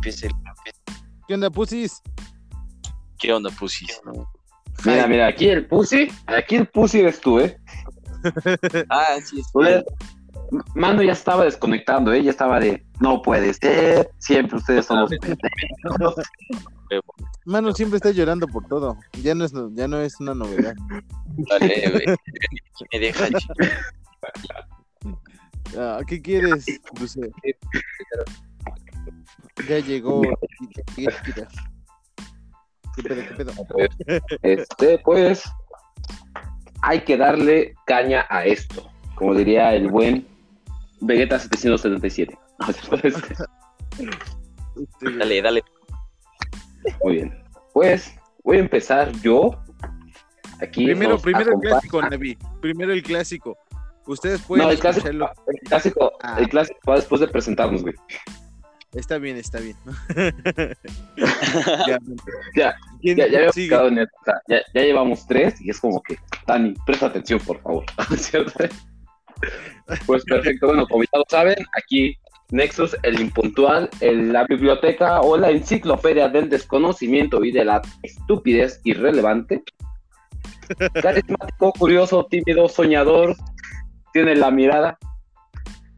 empiece el... ¿Qué onda, pusis? ¿Qué onda, pusis? Mira, mira, aquí el pussy, aquí el pussy eres tú, ¿eh? Ah, sí, le- Mando ya estaba desconectando, ¿eh? Ya estaba de, no puede ser, siempre ustedes son los pendejos. Mano siempre está llorando por todo. Ya no es, ya no es una novedad. Dale, güey. Me deja chico. Ah, ¿Qué quieres, Dulce? Ya llegó. ¿Qué pedo, qué pedo? Este, pues, hay que darle caña a esto, como diría el buen Vegeta 777. Este, Dale, dale. Muy bien. Pues, voy a empezar yo. Aquí Primero, primero el clásico, Nevi. Primero el clásico. Ustedes pueden No, el clásico, el clásico, Ah. el clásico va después de presentarnos, güey. Está bien, está bien. ya, Ya, ¿quién Ya, ya quedado en el- o sea, ya, ya llevamos tres y es como que, Dani, presta atención, por favor. ¿Cierto? pues perfecto, bueno, como ya lo saben, aquí Nexus, el impuntual, el- la biblioteca o la enciclopedia del desconocimiento y de la estupidez irrelevante. Carismático, curioso, tímido, soñador, tiene la mirada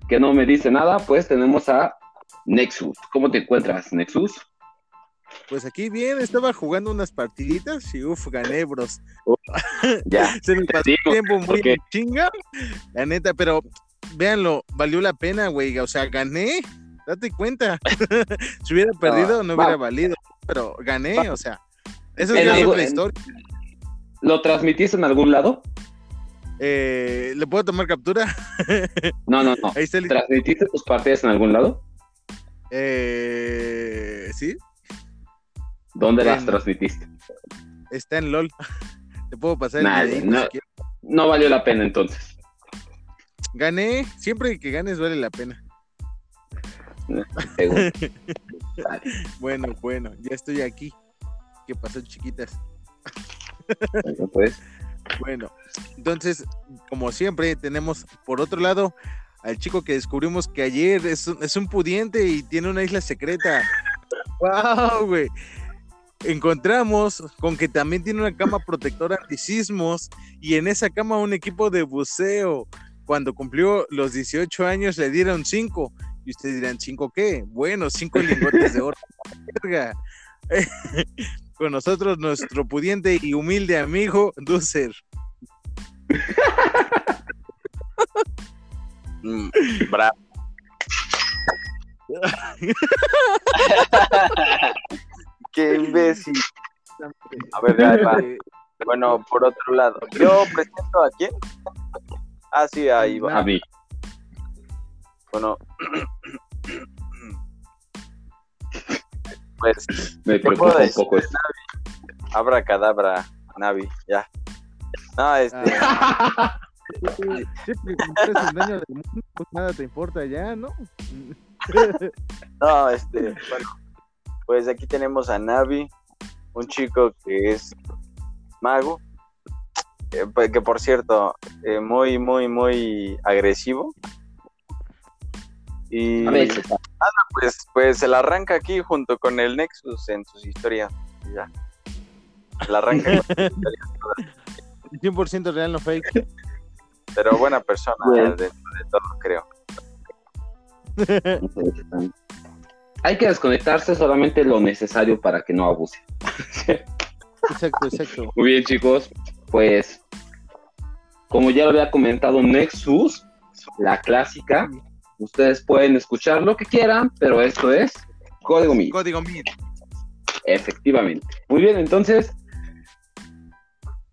que no me dice nada, pues tenemos a Nexus. ¿Cómo te encuentras, Nexus? Pues aquí bien, estaba jugando unas partiditas y uff, gané, bros. Ya. Se me pasó el tiempo muy en chinga, la neta, pero véanlo, valió la pena, güey. O sea, gané, date cuenta. si hubiera perdido, no hubiera valido, pero gané, o sea, eso es algo- otra en- historia. ¿Lo transmitiste en algún lado? Eh, ¿Le puedo tomar captura? No, no, no. Ahí está el. ¿Transmitiste tus partidas en algún lado? Eh, sí, ¿Dónde las transmitiste? está en LOL. Te puedo pasar el Nah, videíto no. si. No valió la pena entonces. Gané, siempre que ganes vale la pena. Bueno, bueno, ya estoy aquí. ¿Qué pasó, chiquitas? Bueno, pues, Bueno, entonces, como siempre, tenemos por otro lado al chico que descubrimos que ayer es un, es un pudiente y tiene una isla secreta. ¡Wow, güey! Encontramos con que también tiene una cama protectora antisismos y en esa cama un equipo de buceo. Cuando cumplió los 18 años le dieron 5. Y ustedes dirán, ¿5 qué? Bueno, 5 lingotes de oro. Con nosotros nuestro pudiente y humilde amigo Dusser. Mm, bravo. Qué imbécil. A ver, va. Bueno, por otro lado, yo presento a quién? Ah, sí, ahí va. a mí. Bueno, pues, Me preocupa un poco esto. abra cadabra, Navi, ya. No, este, sí, sí, porque como eres el dueño del mundo, pues nada te importa ya, ¿no? no, este, bueno, pues aquí tenemos a Navi, un chico que es mago, eh, pues, que por cierto, eh, muy, muy, muy agresivo. Y pues, pues se la arranca aquí junto con el Nexus en sus historias. Ya. Se la arranca con sus historias todas. 100% real, no fake. Pero buena persona, Bien. dentro de todo, creo. Hay que desconectarse solamente lo necesario para que no abuse. Exacto, exacto. Muy bien, chicos. Pues, como ya lo había comentado Nexus, la clásica, ustedes pueden escuchar lo que quieran, pero esto es Código MIT. Código MIT. Efectivamente. Muy bien, entonces,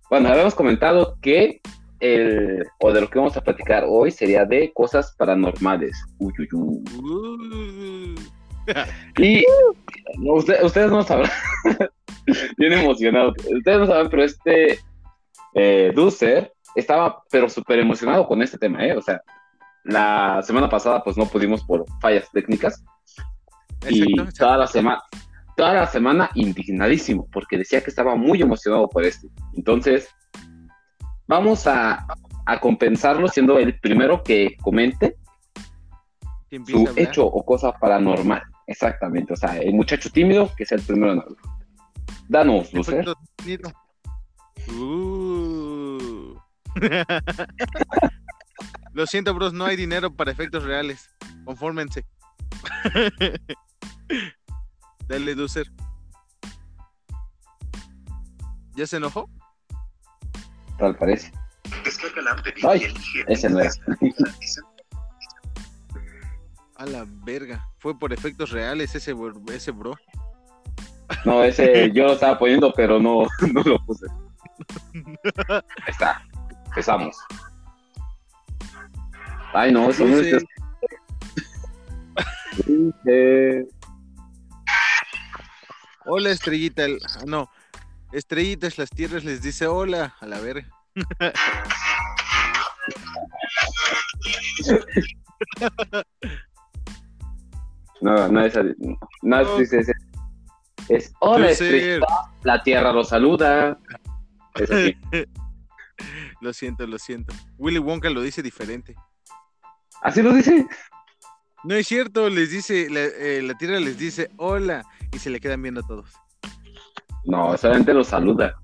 bueno, habíamos comentado que el, o de lo que vamos a platicar hoy sería de cosas paranormales. Uy, uy, uy. Uh, Y usted- ustedes no sabrán, bien emocionado, ustedes no saben, pero este eh, estaba pero súper emocionado con este tema, ¿eh? O sea, la semana pasada pues no pudimos por fallas técnicas y exacto, exacto. toda la semana toda la semana indignadísimo porque decía que estaba muy emocionado por esto. Entonces, vamos a, a compensarlo siendo el primero que comente su hecho o cosa paranormal. exactamente. O sea, el muchacho tímido que sea el primero en hablar. Danos, Lucer. Uh. Lo siento, bros, no hay dinero para efectos reales. Confórmense. Dale, Ducer. ¿Ya se enojó? Tal parece. Descarga la app de Ay, ese no es. A la verga. Fue por efectos reales ese, bro- ese bro. No, ese yo lo estaba poniendo, pero no, no lo puse. Ahí está. Empezamos. Ay, no, eso no es. Hola, estrellita. el- No, estrellitas, las tierras les dice hola. A la verga. No, no es. No es. es, es, es, hola, estrellita, la tierra lo saluda. Es así. Lo siento, lo siento. Willy Wonka lo dice diferente. ¿Así lo dice? No es cierto, les dice, la, eh, la tierra les dice hola y se le quedan viendo a todos. No, solamente lo saluda.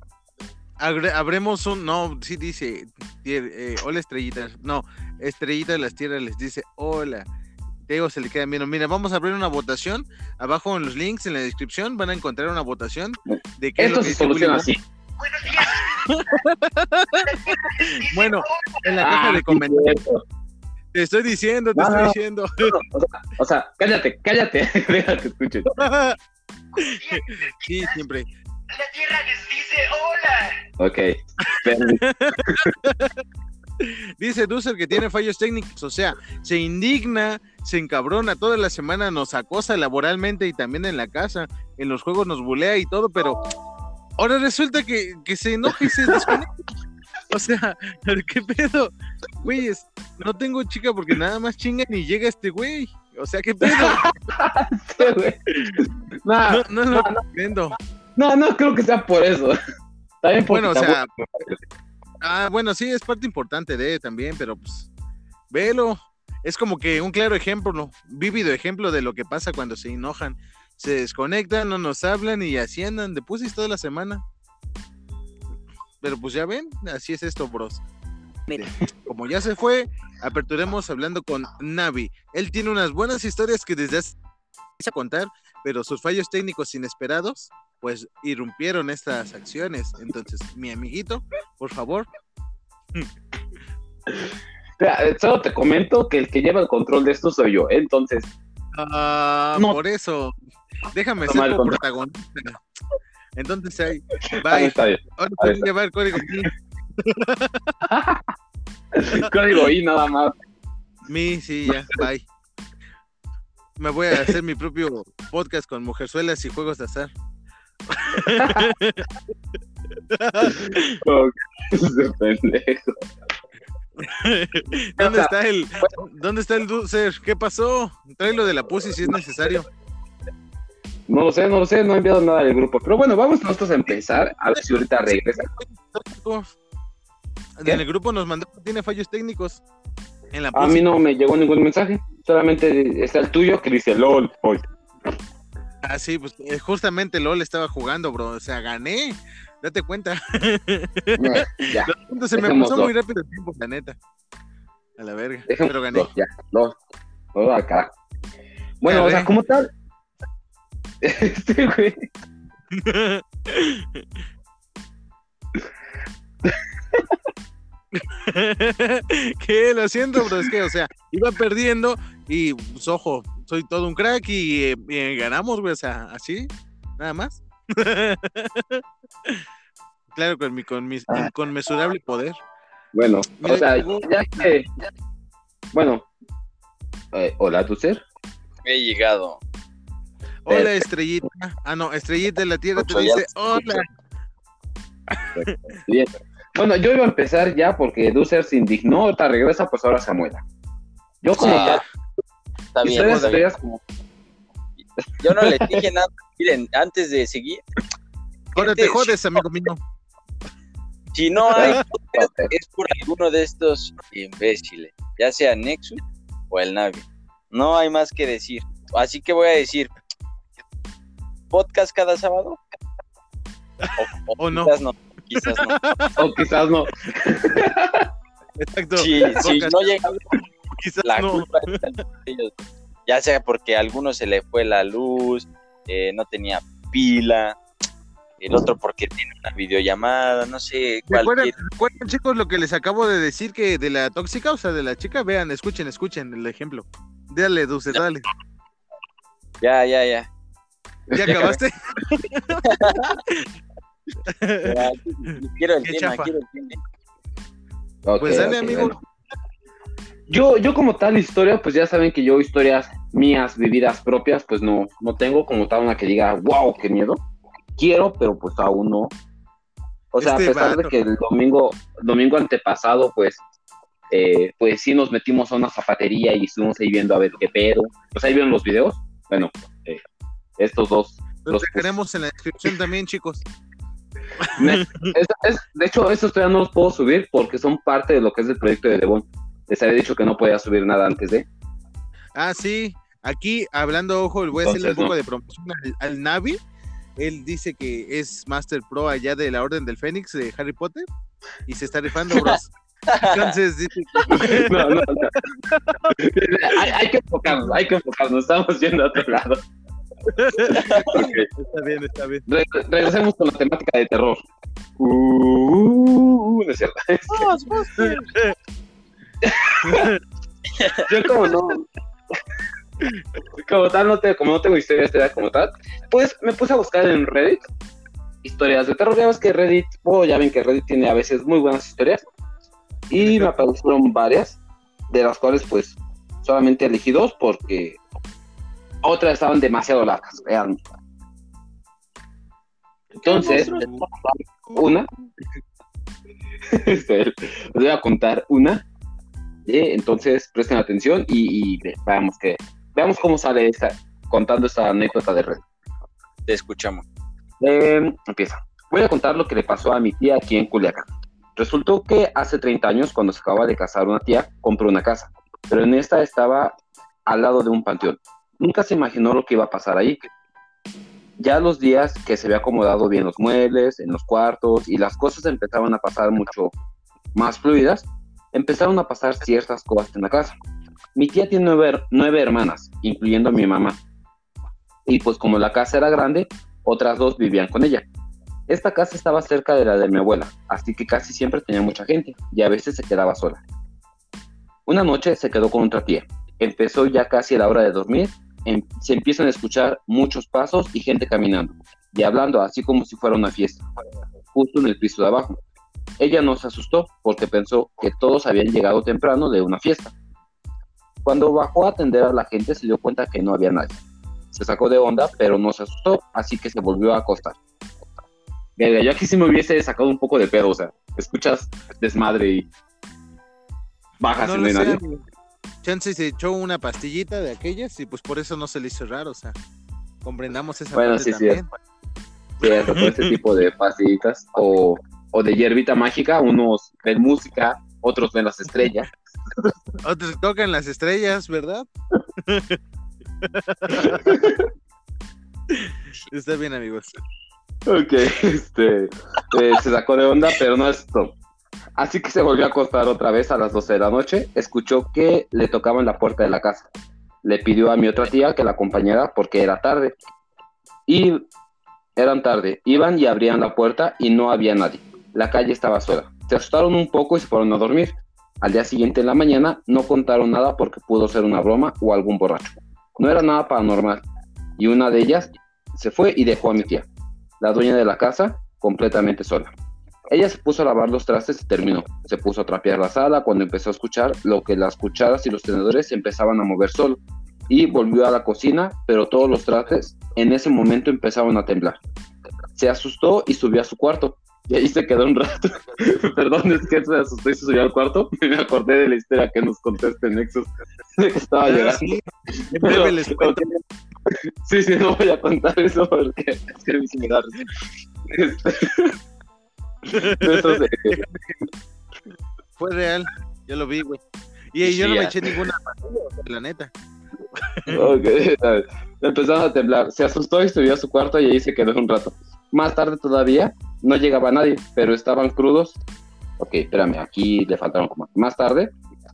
Abre- abremos un, no, sí dice, eh, hola estrellitas, no, estrellitas las tierras les dice hola. Te digo, se le quedan viendo. Mira, vamos a abrir una votación. Abajo en los links, en la descripción, van a encontrar una votación de qué es lo Esto que se soluciona así. Bueno, en la caja Ah, de comentarios. Te estoy diciendo, te No, estoy no. diciendo. O sea, o sea, cállate, cállate. Deja que escuchen. sí, siempre. La tierra les dice hola. Ok. Dice Dussel que tiene fallos técnicos, o sea, se indigna, se encabrona, toda la semana nos acosa laboralmente y también en la casa, en los juegos nos bulea y todo, pero ahora resulta que, que se enoja y se desconecta. O sea, ¿qué pedo? Güeyes, no tengo chica porque nada más chingan y llega este güey. O sea, ¿qué pedo? Sí, güey. No, No, no lo no, no. No, no creo que sea por eso. También Bueno, o sea, Ah, bueno, sí, es parte importante de también, pero pues, velo. Es como que un claro ejemplo, ¿no? vívido ejemplo de lo que pasa cuando se enojan. Se desconectan, no nos hablan y así andan de pusis toda la semana. Pero pues ya ven, así es esto, bros. Mira. Como ya se fue, aperturemos hablando con Navi. Él tiene unas buenas historias que desde hace a contar, pero sus fallos técnicos inesperados, pues irrumpieron estas acciones. Entonces, mi amiguito, por favor, Solo te comento que el que lleva el control de esto soy yo. Entonces, Ah, No. por eso. Déjame Toma ser control. protagonista. Entonces ahí, ahí bye. está bien. Ahora está. llevar código Mi. Código I nada más. Mi, sí, ya, bye. Me voy a hacer mi propio podcast con mujerzuelas y juegos de azar. Ok, ese pendejo. ¿Dónde está el dónde está el dulcer? ¿Qué pasó? Tráelo de la pussy si es necesario. No lo sé, no lo sé, no he enviado nada del grupo. Pero bueno, vamos nosotros a empezar. A ver si ahorita regresa. En el grupo nos mandó que tiene fallos técnicos. En la A mí no me llegó ningún mensaje. Solamente está el tuyo que dice LOL. Hoy. Ah, sí, pues eh, justamente LOL estaba jugando, bro. O sea, gané. Date cuenta. Ya, se me pasó muy rápido el tiempo, la neta. A la verga. dejemos Pero gané. los, ya, los. Todo acá. Bueno, o sea, como tal. Este güey. que lo siento, bro. Es que, o sea, iba perdiendo y, pues, ojo, soy todo un crack y, eh, y ganamos, güey. O sea, así, nada más. claro, con mi, con mi Ah. inconmensurable poder. Bueno, Mira, o sea, ya que. Bueno. Eh, hola, tu ser. He llegado. Hola, estrellita. Ah, no, estrellita de la tierra te Ocho, dice, te hola. Bien. Bueno, yo iba a empezar ya porque Ducer se indignó, ahorita regresa, pues ahora Samuela. Yo como Ah, tal, Está bien, ustedes está bien. veas como Yo no les dije nada. Miren, antes de seguir, Ahora te Gente, jodes, amigo mío. si no hay podcast, es por alguno de estos imbéciles, ya sea Nexus o el Navi. No hay más que decir. así que voy a decir, podcast cada sábado. O, O no. Quizás no. Quizás no. O quizás no. Exacto. Sí, Podcast, no llega quizás la no. culpa ellos. Ya sea porque a algunos se le fue la luz, eh, no tenía pila, el otro porque tiene una videollamada, no sé, ¿Recuerdan, cualquier. recuerdan, chicos, lo que les acabo de decir que de la tóxica, o sea, de la chica? Vean, escuchen, escuchen el ejemplo. Dale, Dulce, dale. Ya, ya, ya. ¿Ya acabaste? Ya, quiero el Qué tema, chafa. quiero el tema. Pues dale, amigo. bueno. Yo, yo como tal historia, pues ya saben que yo historias mías, vividas propias, pues no, no tengo como tal una que diga, wow, qué miedo. Quiero, pero pues aún no. O sea, Este a pesar de que el domingo, domingo antepasado, pues, eh, pues sí nos metimos a una zapatería y estuvimos ahí viendo a ver qué pedo. Pues ahí vieron los videos. Bueno, eh, estos dos. Los dejaremos en la descripción también, chicos. Me- es- es- de hecho, estos todavía no los puedo subir porque son parte de lo que es el proyecto de Devon. Les había dicho que no podía subir nada antes de. Ah, sí. Aquí, hablando, ojo, voy a hacerle un poco no. de promoción al, al Navi. Él dice que es Master Pro allá de la Orden del Fénix de Harry Potter y se está rifando, bros. Entonces dice que- No, no, no. hay, hay que enfocarnos, hay que enfocarnos. Estamos yendo a otro lado. Ok, está bien, está bien. re- regresemos con la temática de terror. Uh, no es cierto. Yo como no. Como tal, no te, como no tengo historias de como tal, pues me puse a buscar en Reddit historias de terror. Ya ves que Reddit, oh, ya ven que Reddit tiene a veces muy buenas historias. Y me aparecieron varias, de las cuales pues solamente elegí dos porque otras estaban demasiado largas, realmente. Entonces, una. Les voy a contar una. Eh, entonces, presten atención y, y ve- veamos que veamos cómo sale esta, contando esta anécdota de red. Te escuchamos. Eh, empieza. Voy a contar lo que le pasó a mi tía aquí en Culiacán. Resultó que hace 30 años, cuando se acaba de casar una tía, compró una casa, pero en esta estaba al lado de un panteón. Nunca se imaginó lo que iba a pasar ahí. Ya los días que se había acomodado bien los muebles, en los cuartos, y las cosas empezaban a pasar mucho más fluidas, empezaron a pasar ciertas cosas en la casa. Mi tía tiene nueve, nueve hermanas, incluyendo a mi mamá. Y pues como la casa era grande, otras dos vivían con ella. Esta casa estaba cerca de la de mi abuela, así que casi siempre tenía mucha gente y a veces se quedaba sola. Una noche se quedó con otra tía. Empezó ya casi la hora de dormir, em- se empiezan a escuchar muchos pasos y gente caminando y hablando así como si fuera una fiesta, justo en el piso de abajo. Ella no se asustó porque pensó que todos habían llegado temprano de una fiesta. Cuando bajó a atender a la gente se dio cuenta que no había nadie. Se sacó de onda, pero no se asustó, así que se volvió a acostar. Verga, yo aquí sí me hubiese sacado un poco de pedo, o sea, escuchas desmadre y bajas No y no sé, nadie. Chance se echó una pastillita de aquellas y pues por eso no se le hizo raro, o sea, comprendamos esa Bueno, parte sí, sí, también. Sí, hasta todo este tipo de pastillitas o, o de hierbita mágica, unos ven música, otros ven las estrellas. Otros tocan las estrellas, ¿verdad? Está bien, amigos. Ok, este, eh, se sacó de onda, pero no es todo. Así que se volvió a acostar otra vez a las 12 de la noche. Escuchó que le tocaban la puerta de la casa. Le pidió a mi otra tía que la acompañara porque era tarde. Y eran tarde. Iban y abrían la puerta y no había nadie. La calle estaba sola. Se asustaron un poco y se fueron a dormir. Al día siguiente en la mañana no contaron nada porque pudo ser una broma o algún borracho. No era nada paranormal. Y una de ellas se fue y dejó a mi tía la dueña de la casa, completamente sola. Ella se puso a lavar los trastes y terminó. Se puso a trapear la sala cuando empezó a escuchar lo que las cucharas y los tenedores empezaban a mover solo. Y volvió a la cocina, pero todos los trastes en ese momento empezaron a temblar. Se asustó y subió a su cuarto. Y ahí se quedó un rato. Perdón, es que se asustó y se subió al cuarto. Me acordé de la historia que nos contaste en Nexus. De que estaba llorando. Ah, Sí, les cuento. Sí, sí, no voy a contar eso porque es que me risa. Este, Fue real, yo lo vi, güey. Y Sí, yo no me eché ninguna la neta. Ok, a ver. Empezaron a temblar. Se asustó y subió a su cuarto y ahí se quedó un rato. Más tarde todavía no llegaba nadie, pero estaban crudos. Ok, espérame, aquí le faltaron como. Más tarde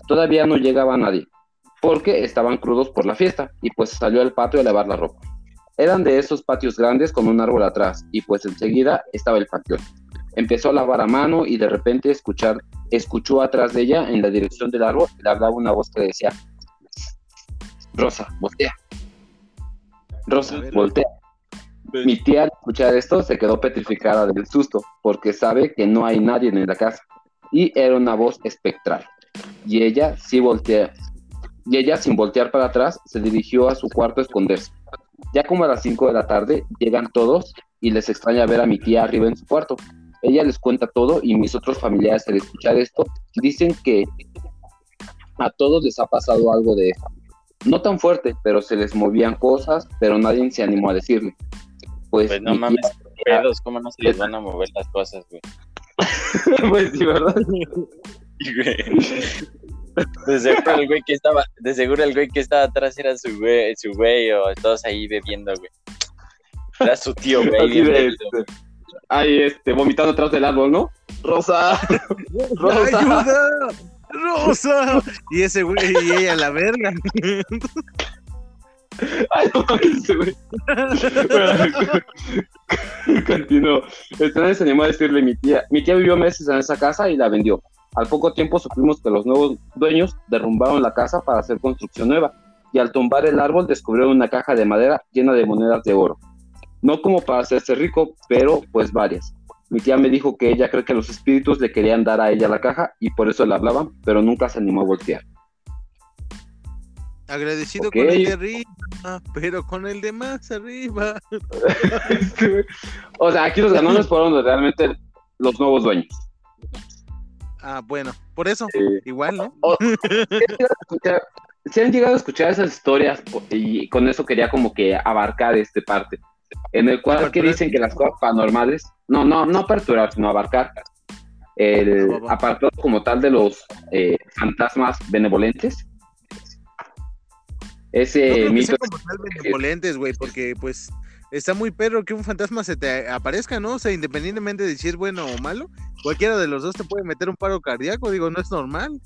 todavía no llegaba nadie, porque estaban crudos por la fiesta y pues salió al patio a lavar la ropa. Eran de esos patios grandes con un árbol atrás y pues enseguida estaba el patio. Empezó a lavar a mano y de repente escuchar, escuchó atrás de ella en la dirección del árbol le hablaba una voz que decía Rosa, voltea. Rosa, ver. voltea. Mi tía al escuchar esto se quedó petrificada del susto porque sabe que no hay nadie en la casa y era una voz espectral. Y ella sí voltea. Y ella sin voltear para atrás se dirigió a su cuarto a esconderse. Ya como a las 5 de la tarde llegan todos y les extraña ver a mi tía arriba en su cuarto. Ella les cuenta todo y mis otros familiares al escuchar esto dicen que a todos les ha pasado algo de eso. No tan fuerte, pero se les movían cosas, pero nadie se animó a decirle. Pues, Pues no mi tía- mames, pedos, ¿cómo no se les van a mover las cosas, güey? pues sí, ¿verdad? De seguro el güey que estaba, de seguro el güey que estaba atrás era su güey, su güey, o todos ahí bebiendo, güey. Era su tío, güey. Así de, este, ahí, este, vomitando atrás del árbol, ¿no? Rosa, Rosa. ¡Ayuda! ¡Rosa! Y ese güey y ella la verga. Ay, no mames, güey. Continuó. Se animó a decirle mi tía. Mi tía vivió meses en esa casa y la vendió. Al poco tiempo supimos que los nuevos dueños derrumbaron la casa para hacer construcción nueva y al tumbar el árbol descubrieron una caja de madera llena de monedas de oro. No como para hacerse rico, pero pues varias. Mi tía me dijo que ella cree que los espíritus le querían dar a ella la caja y por eso le hablaban, pero nunca se animó a voltear. Agradecido con el de arriba, pero con el de más arriba. o sea, aquí los ganones fueron realmente los nuevos dueños. Ah, bueno, por eso, Eh, igual, ¿no? si han llegado a escuchar esas historias po- y con eso quería como que abarcar este parte, en el cual que dicen que las cosas paranormales, no, no, no aperturar, sino abarcar el apartado como tal de los eh, fantasmas benevolentes. No Ese que mito benevolentes, güey, porque pues está muy perro que un fantasma se te aparezca, ¿no? O sea, independientemente de si es bueno o malo, cualquiera de los dos te puede meter un paro cardíaco, digo, no es normal.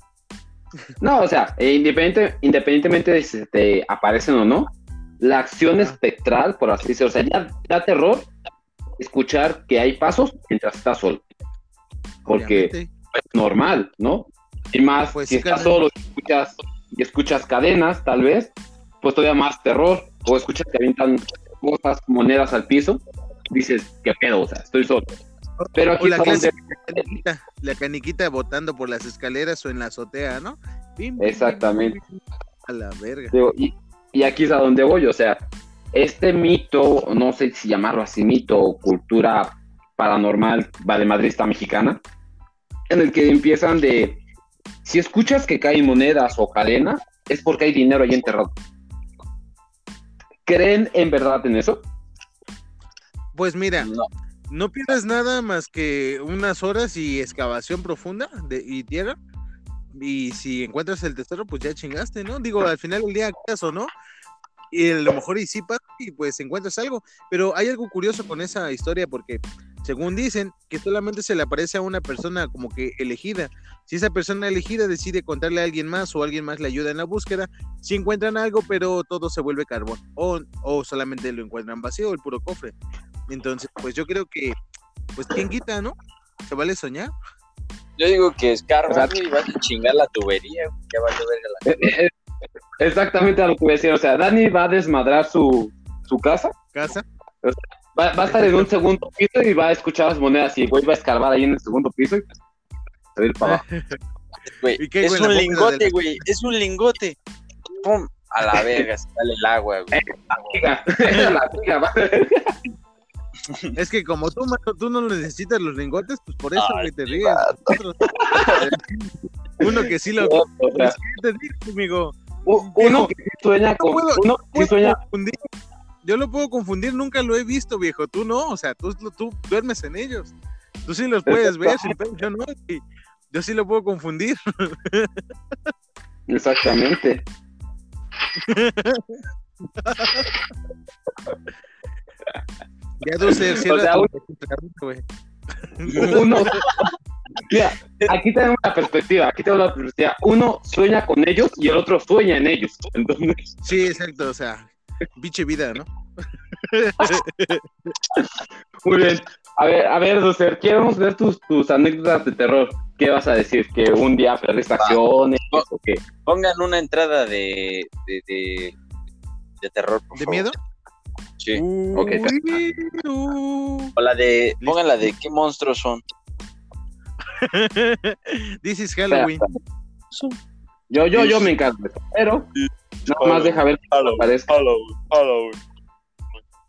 No, o sea, eh, independiente, independientemente de si te aparecen o no, la acción espectral, por así decirlo, o sea, ya da terror escuchar que hay pasos mientras estás solo. Porque obviamente. es normal, ¿no? Y más, Pues si sí, estás solo y escuchas, y escuchas cadenas, tal vez, pues todavía más terror. O escuchas que avientan cosas, monedas al piso, dices, ¿qué pedo? O sea, estoy solo. Pero aquí O la donde- caniquita, la caniquita botando por las escaleras o en la azotea, ¿no? Exactamente. A la verga. Digo, y, y aquí es a donde voy, o sea, este mito, no sé si llamarlo así, mito o cultura paranormal valemadrista mexicana, en el que empiezan de, si escuchas que caen monedas o cadenas, es porque hay dinero ahí enterrado. ¿Creen en verdad en eso? Pues mira, No, no pierdes nada más que unas horas y excavación profunda de, y tierra. Y si encuentras el tesoro, pues ya chingaste, ¿no? Digo, al final del día, creas o no. Y a lo mejor y sí pasa y pues encuentras algo. Pero hay algo curioso con esa historia porque, según dicen, que solamente se le aparece a una persona como que elegida. Si esa persona elegida decide contarle a alguien más o alguien más le ayuda en la búsqueda, si encuentran algo, pero todo se vuelve carbón. O, o solamente lo encuentran vacío, el puro cofre. Entonces, pues yo creo que, pues, ¿quién quita, no? ¿Se vale soñar? yo digo que O sea- güey, y vas a chingar la tubería, ya vale verga la Eh, eh, Exactamente a lo que voy a decir, o sea, Dani va a desmadrar su, su casa, ¿Casa? Va, va a estar en un segundo piso y va a escuchar las monedas y vuelve a escalar ahí en el segundo piso y se va a ir para abajo. Güey, ¿Y qué, es güey, la un lingote, del- güey. Es un lingote. ¡Pum! A la verga, se sale el agua, güey. Diga, la va. Es que como tú, mano, tú no necesitas los lingotes, pues por eso, Ay, güey, te ríes. Nosotros- Uno que sí lo... Que uno que sí sueña con, puedo- uno que sí puedo sueña. Yo lo puedo confundir, nunca lo he visto, viejo. Tú no, o sea, tú, tú duermes en ellos. Tú sí los puedes ver, yo no. y Yo sí lo puedo confundir. exactamente. Ya sea, un- tu carrito, güey. Uno, Mira, aquí tenemos la perspectiva, aquí tenemos la perspectiva. Uno sueña con ellos y el otro sueña en ellos. Entonces, Sí, exacto, o sea, pinche vida, ¿no? muy bien. A ver, a ver, Ducer, queremos ver tus, tus anécdotas de terror. ¿Qué vas a decir? ¿Que un día perdiste acciones o qué? Pongan una entrada de, de, de, de terror, por ¿De favor. miedo? Sí. Ok. Uy, uh. O la de, pongan la de qué monstruos son. This is Halloween. Yo, yo, yo me encargo de eso, pero nada más deja ver que aparezca.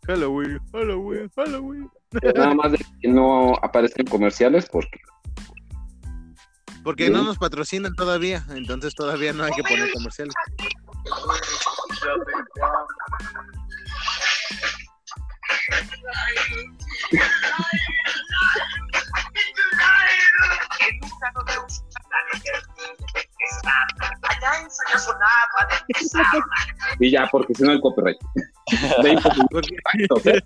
Halloween, Halloween, Halloween. Nada más de que no aparezcan comerciales porque Porque Sí. no nos patrocinan todavía, entonces todavía no hay que poner comerciales. y ya, porque si no el copyright. 20 segundos Porque- exactos, ¿eh?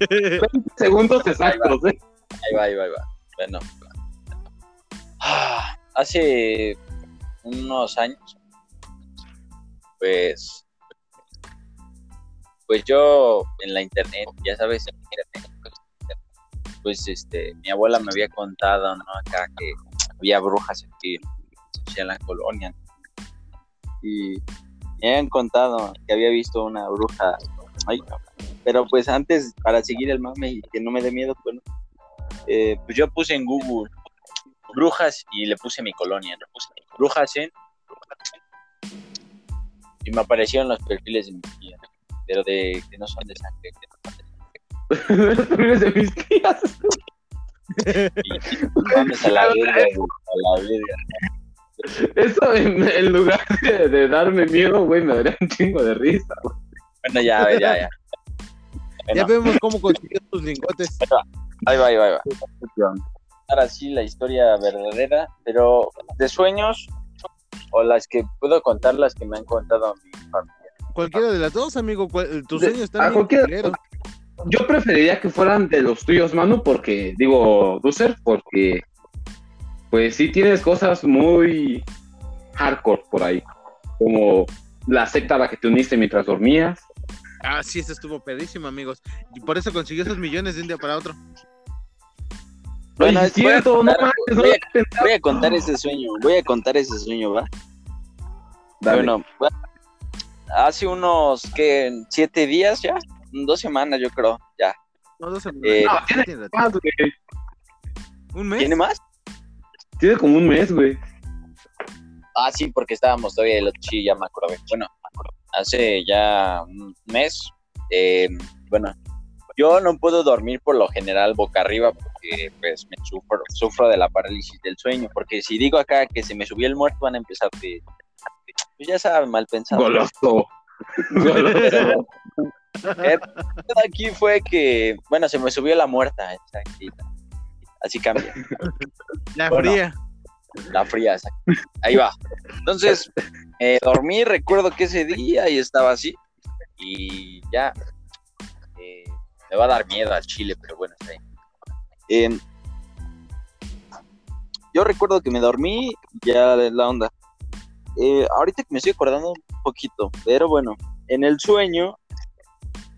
20 segundos exactos, ¿eh? Ahí va, ahí va, ahí va. Bueno. Ah, Hace unos años, pues, pues yo en la internet, ya sabes, en internet, pues este, mi abuela me había contado, ¿no? Acá que había brujas aquí en la colonia. Y me habían contado que había visto una bruja. Ay, pero pues antes, para seguir el mame y que no me dé miedo, bueno, eh, pues yo puse en Google brujas y le puse mi colonia, ¿no? Puse brujas en y me aparecieron los perfiles de mi tía, pero de que no son de sangre, que no son de Los primeros de mis tías. y, mames a la verga, a la verga. Eso en, en lugar de, de darme miedo, güey, me daría un chingo de risa. Bueno, ya, a ver, ya, ya. Ya vemos cómo consiguió tus lingotes. ahí va, ahí va, ahí va. Ahora sí, la historia verdadera, pero de sueños o las que puedo contar, las que me han contado mi familia. Cualquiera de las dos, amigo. cual- Tus sueños a están bien cualquiera-. Yo preferiría que fueran de los tuyos, Manu, porque, digo, Duser, porque, pues sí tienes cosas muy hardcore por ahí. Como la secta a la que te uniste mientras dormías. Ah, sí, esta estuvo pedísima, amigos. Y por eso consiguió esos millones de un día para otro. Bueno, es cierto, no voy a contar- voy a-. Voy a ese sueño, voy a contar ese sueño, ¿va? Dale. Bueno, hace unos, que Siete días ya, dos semanas yo creo, ya. No, dos semanas. Eh, No, tiene Tiene más, güey. ¿Un mes? ¿Tiene más? Tiene como un mes, güey. Ah, sí, porque estábamos todavía el otro, sí, ya me acordé. Bueno, hace ya un mes, eh, bueno, yo no puedo dormir por lo general boca arriba porque pues me sufro, sufro de la parálisis del sueño, porque si digo acá que se me subió el muerto van a empezar de, pues ya saben, mal pensado. Goloso. Eh, aquí fue que, bueno, se me subió la muerta, exactita. Así cambia. La Bueno. fría. La fría, exacto. ahí va. Entonces, eh, dormí, recuerdo que ese día y estaba así. Y ya, eh, me va a dar miedo al chile, pero bueno, está. Eh, yo recuerdo que me dormí, ya la onda. Eh, ahorita que me estoy acordando un poquito, pero bueno, en el sueño,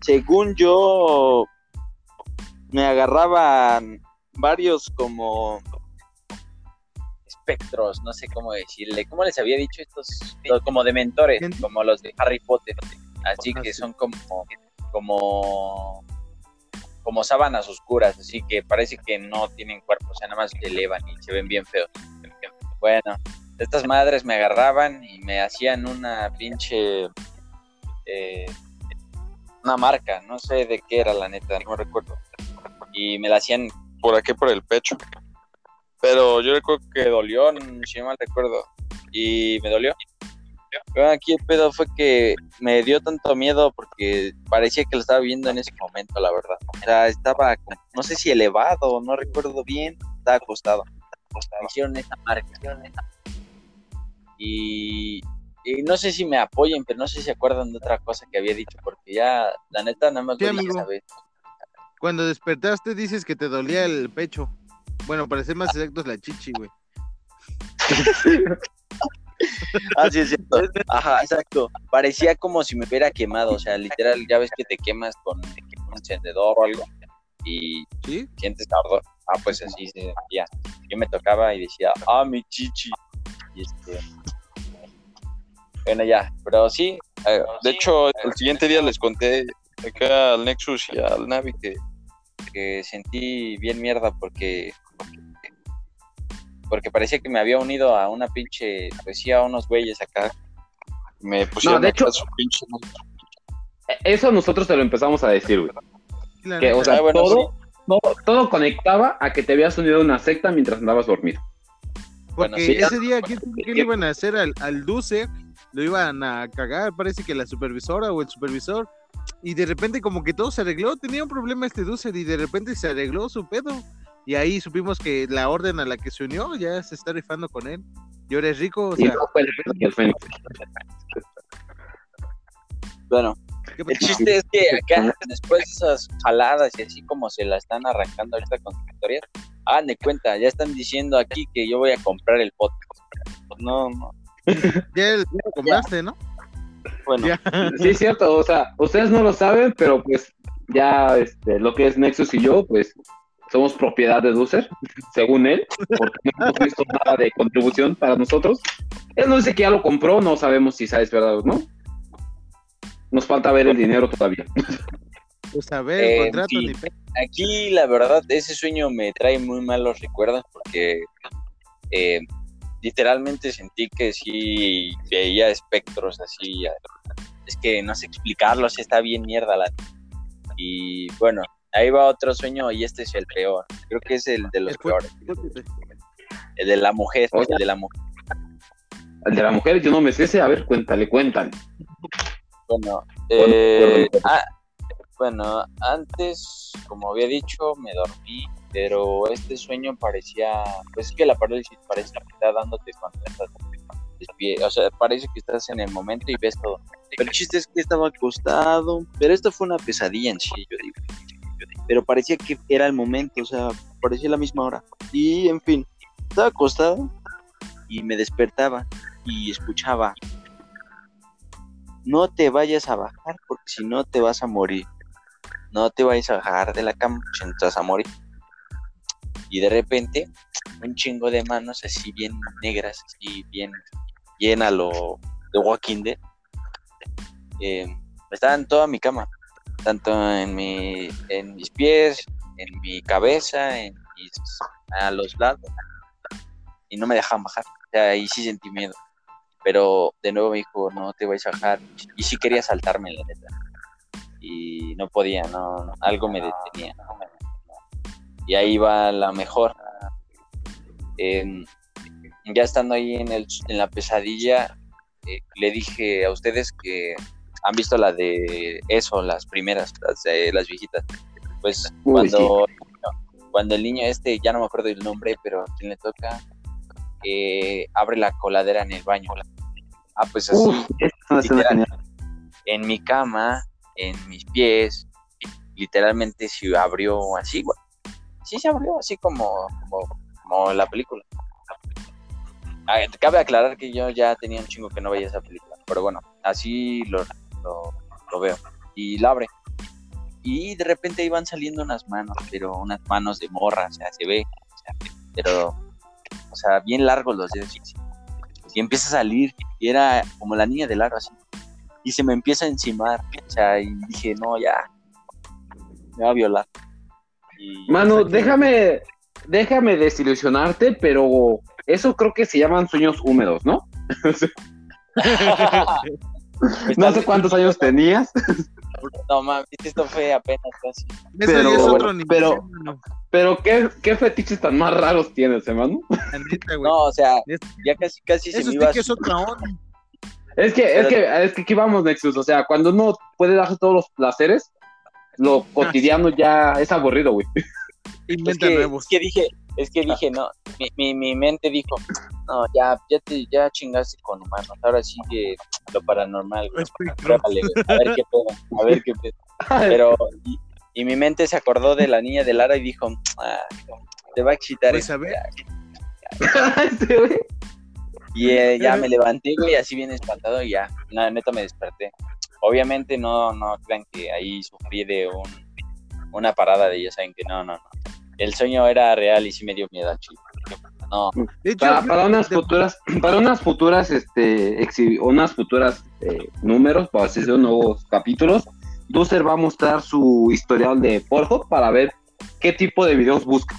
según yo, me agarraban varios como espectros, no sé cómo decirle, ¿cómo les había dicho estos? Como de mentores, como los de Harry Potter, así Ah, que son como, como, como sábanas oscuras, así que parece que no tienen cuerpo, o sea, nada más se elevan y se ven bien feos. Bueno, estas madres me agarraban y me hacían una pinche, eh, una marca, no sé de qué era la neta, no recuerdo, y me la hacían por aquí por el pecho. Pero yo recuerdo que dolió, si no mal recuerdo. Y me dolió. Pero aquí el pedo fue que me dio tanto miedo porque parecía que lo estaba viendo en ese momento, la verdad. O sea, estaba, no sé si elevado, no recuerdo bien, estaba acostado. Me hicieron esa marca. Y, y no sé si me apoyen, pero no sé si se acuerdan de otra cosa que había dicho, porque ya, la neta, no me Sí, esa vez. Cuando despertaste dices que te dolía el pecho. Bueno, para ser más exactos, la chichi, güey. Ah, sí, es cierto. Ajá, exacto. Parecía como si me hubiera quemado, o sea, literal, ya ves que te quemas con un encendedor o algo y ¿Sí? sientes ardor. Ah, pues así se sentía. Yo me tocaba y decía, ah, mi chichi. Y este. Bueno, ya, pero sí. eh, de hecho, el siguiente día les conté acá al Nexus y al Navi que, que sentí bien mierda porque. Porque parecía que me había unido a una pinche. Pues sí, a unos güeyes acá. Me pusieron de acá hecho- su pinche. Eso nosotros te lo empezamos a decir, güey. Que, o sea, Ah, bueno, todo, todo, todo conectaba a que te habías unido a una secta mientras andabas dormido. Porque bueno, sí, ese día, ¿qué, qué le iban a hacer al, al Duce? Lo iban a cagar, parece que la supervisora o el supervisor. Y de repente como que todo se arregló, tenía un problema este Duce y de repente se arregló su pedo. Y ahí supimos que la orden a la que se unió ya se está rifando con él. Y ahora es rico, o Y sea, no fue el, y el Fénix. Bueno, ¿qué El chiste es que acá, después de esas jaladas y así como se la están arrancando ahorita con sus historias, hagan de cuenta, ya están diciendo aquí que yo voy a comprar el podcast. No, no. ya el- ya lo compraste, ¿no? Bueno, Ya. Sí, es cierto, o sea, ustedes no lo saben, pero pues ya este, lo que es Nexus y yo, pues somos propiedad de Ducer, según él, porque no hemos visto nada de contribución para nosotros. Él no dice que ya lo compró, no sabemos si sabes verdad o no. Nos falta ver el dinero todavía. Pues a ver, el Eh, contrato sí. ni aquí la verdad, ese sueño me trae muy malos recuerdos porque eh, literalmente sentí que sí veía espectros así. Es que no sé explicarlo, sí está bien mierda la. Y bueno, ahí va otro sueño y este es el peor. Creo que es el de los Después- peores. El de la mujer, Oye. el de la mujer. El de la mujer, yo no me sé ese, a ver, cuéntale, cuéntale. Bueno, eh, ah, bueno, antes, como había dicho, me dormí, pero este sueño parecía, pues es que la parálisis parece que está dándote cuando estás despie- o sea, parece que estás en el momento y ves todo. Pero el chiste es que estaba acostado, pero esto fue una pesadilla en sí, yo digo. Pero parecía que era el momento, o sea, parecía la misma hora. Y en fin, estaba acostado y me despertaba y escuchaba no te vayas a bajar porque si no te vas a morir. No te vayas a bajar de la cama, vas a morir. Y de repente, un chingo de manos así bien negras, así bien llena lo de Walking Dead. Eh, estaban toda mi cama, tanto en, mi, en mis pies, en mi cabeza, en a los lados. Y no me dejaban bajar. O sea, ahí sí sentí miedo pero de nuevo me dijo, no te vais a bajar. Y sí quería saltarme, la neta. Y no podía, no, algo me detenía. Y ahí va la mejor. Ya estando ahí en, el, en la pesadilla, eh, le dije a ustedes que han visto la de eso, las primeras, las, de las viejitas. Pues Uy, cuando, cuando el niño este, ya no me acuerdo del nombre, pero a quien le toca, eh, abre la coladera en el baño. Ah, pues así, Uf, literal, en mi cama, en mis pies, literalmente se abrió así, güey. Sí se abrió así como, como, como la película. Ah, cabe aclarar que yo ya tenía un chingo que no veía esa película, pero bueno, así lo, lo, veo. Y la abre. Y de repente iban saliendo unas manos, pero unas manos de morra, o sea, se ve, pero, o sea, bien largos los dedos. Y empieza a salir, y era como la niña del aro, así y se me empieza a encimar. O sea, y dije, no, ya, me va a violar. Y, Mano, déjame, déjame desilusionarte, pero eso creo que se llaman sueños húmedos, ¿no? No sé cuántos años tenías, No mames, esto fue apenas casi. Pero, es otro bueno, nivel, pero- ¿qué, qué fetiches tan más raros tienes, hermano? neta, güey. No, o sea, ya casi, casi se Eso me sí iba. que es otra onda. Es que, es que, es que aquí vamos, Nexus. O sea, cuando uno puede darse todos los placeres, lo cotidiano ya es aburrido, güey. Es que, nuevos. es que dije, es que dije, no, mi, mi, mi mente dijo, no, ya, ya te, ya chingaste con humanos, ahora sí que lo paranormal, güey. Espectro. Pruébale, güey, a ver qué pedo, a ver qué pedo. Pero, y, y mi mente se acordó de la niña de Lara y dijo, ah, te va a excitar Pues a ver. ya". Este, güey. Y eh, ya me levanté, güey, así bien espantado y ya, la neta me desperté. Obviamente no, no crean que ahí sufrí de un, una parada de ellos, saben que no, no, no. El sueño era real y sí me dio miedo al chico. No, De hecho, Para, unas de- futuras, para unas futuras, este, exhi- unas futuras eh, números, para hacer nuevos capítulos, Duser va a mostrar su historial de Pornhub para ver qué tipo de videos busca.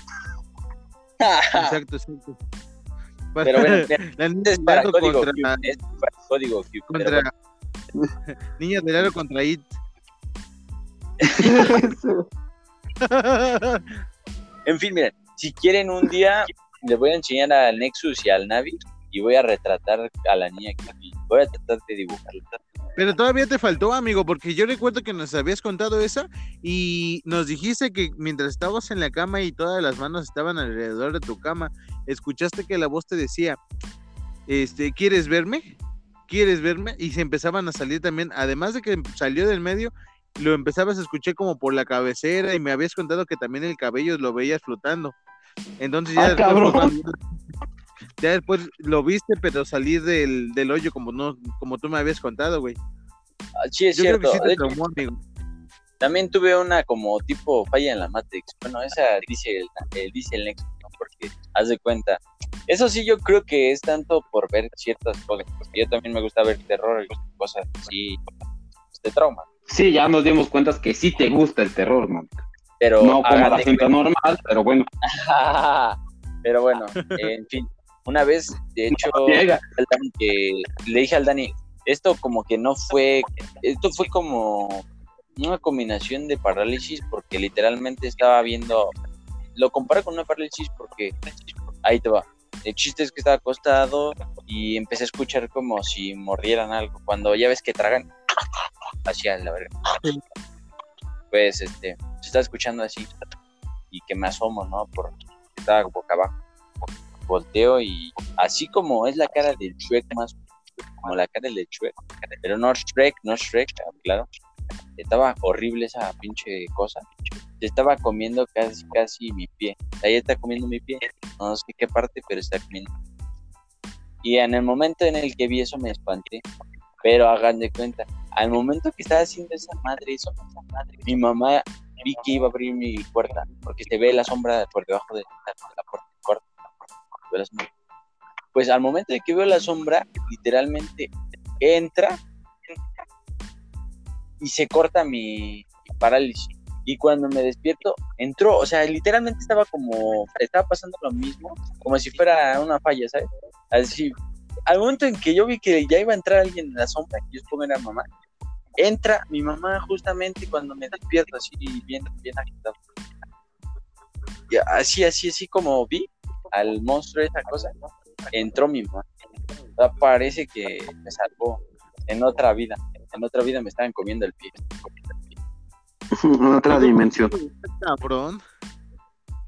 Exacto, exacto. pero bueno, la es para código contra, Q, es para código Q, pero contra bueno. niña de Laro contra It. En fin, miren, si quieren un día, les voy a enseñar al Nexus y al Navi y voy a retratar a la niña que vi. Voy a tratar de dibujarla. Pero todavía te faltó, amigo, porque yo recuerdo que nos habías contado esa y nos dijiste que mientras estabas en la cama y todas las manos estaban alrededor de tu cama, escuchaste que la voz te decía, este, ¿quieres verme? ¿Quieres verme? Y se empezaban a salir también, además de que salió del medio, lo empezabas a escuchar como por la cabecera y me habías contado que también el cabello lo veías flotando. Entonces ya Ah, después, cabrón. ya después lo viste, pero salir del, del hoyo como no, como tú me habías contado, güey. Ah, Sí, es Yo creo que cierto. sí De te hecho, traumó, amigo. también tuve una como tipo falla en la Matrix. Bueno, esa dice el, el- dice el Nexus, ¿no? Porque haz de cuenta. Eso sí, yo creo que es tanto por ver ciertas cosas. Porque yo también me gusta ver terror y cosas así de trauma. Sí, ya nos dimos cuenta que sí te gusta el terror, man. Pero No como hagan la gente normal, pero bueno. Pero bueno, en fin, una vez, de hecho, Dani que le dije al Dani, esto como que no fue, esto fue como una combinación de parálisis porque literalmente estaba viendo, lo comparo con una parálisis porque ahí te va. El chiste es que estaba acostado y empecé a escuchar como si mordieran algo. Cuando ya ves que tragan, hacia la verga. Pues este, se está escuchando así y que me asomo, ¿no? Por estaba boca abajo. Volteo y así como es la cara del Shrek más como la cara del Shrek, pero no Shrek, no Shrek, claro. Estaba horrible esa pinche cosa. Se estaba comiendo casi casi mi pie. Ahí está comiendo mi pie. No sé qué parte, pero está comiendo. Y en el momento en el que vi eso me espanté. Pero hagan de cuenta, al momento que estaba haciendo esa madre, eso, esa madre, mi mamá vi que iba a abrir mi puerta, porque se ve la sombra por debajo de la, la puerta. Pues al momento de que veo la sombra, literalmente entra y se corta mi, parálisis. Y cuando me despierto, entró, o sea, literalmente estaba como, estaba pasando lo mismo, como si fuera una falla, ¿sabes? Así, al momento en que yo vi que ya iba a entrar alguien en la sombra, que yo supongo era mamá, entra mi mamá justamente cuando me despierto, así bien, bien agitado. Así, así, así como vi al monstruo esa cosa, entró mi mamá. O parece que me salvó en otra vida. En otra vida me estaban comiendo el pie. Otra dimensión. Cabrón.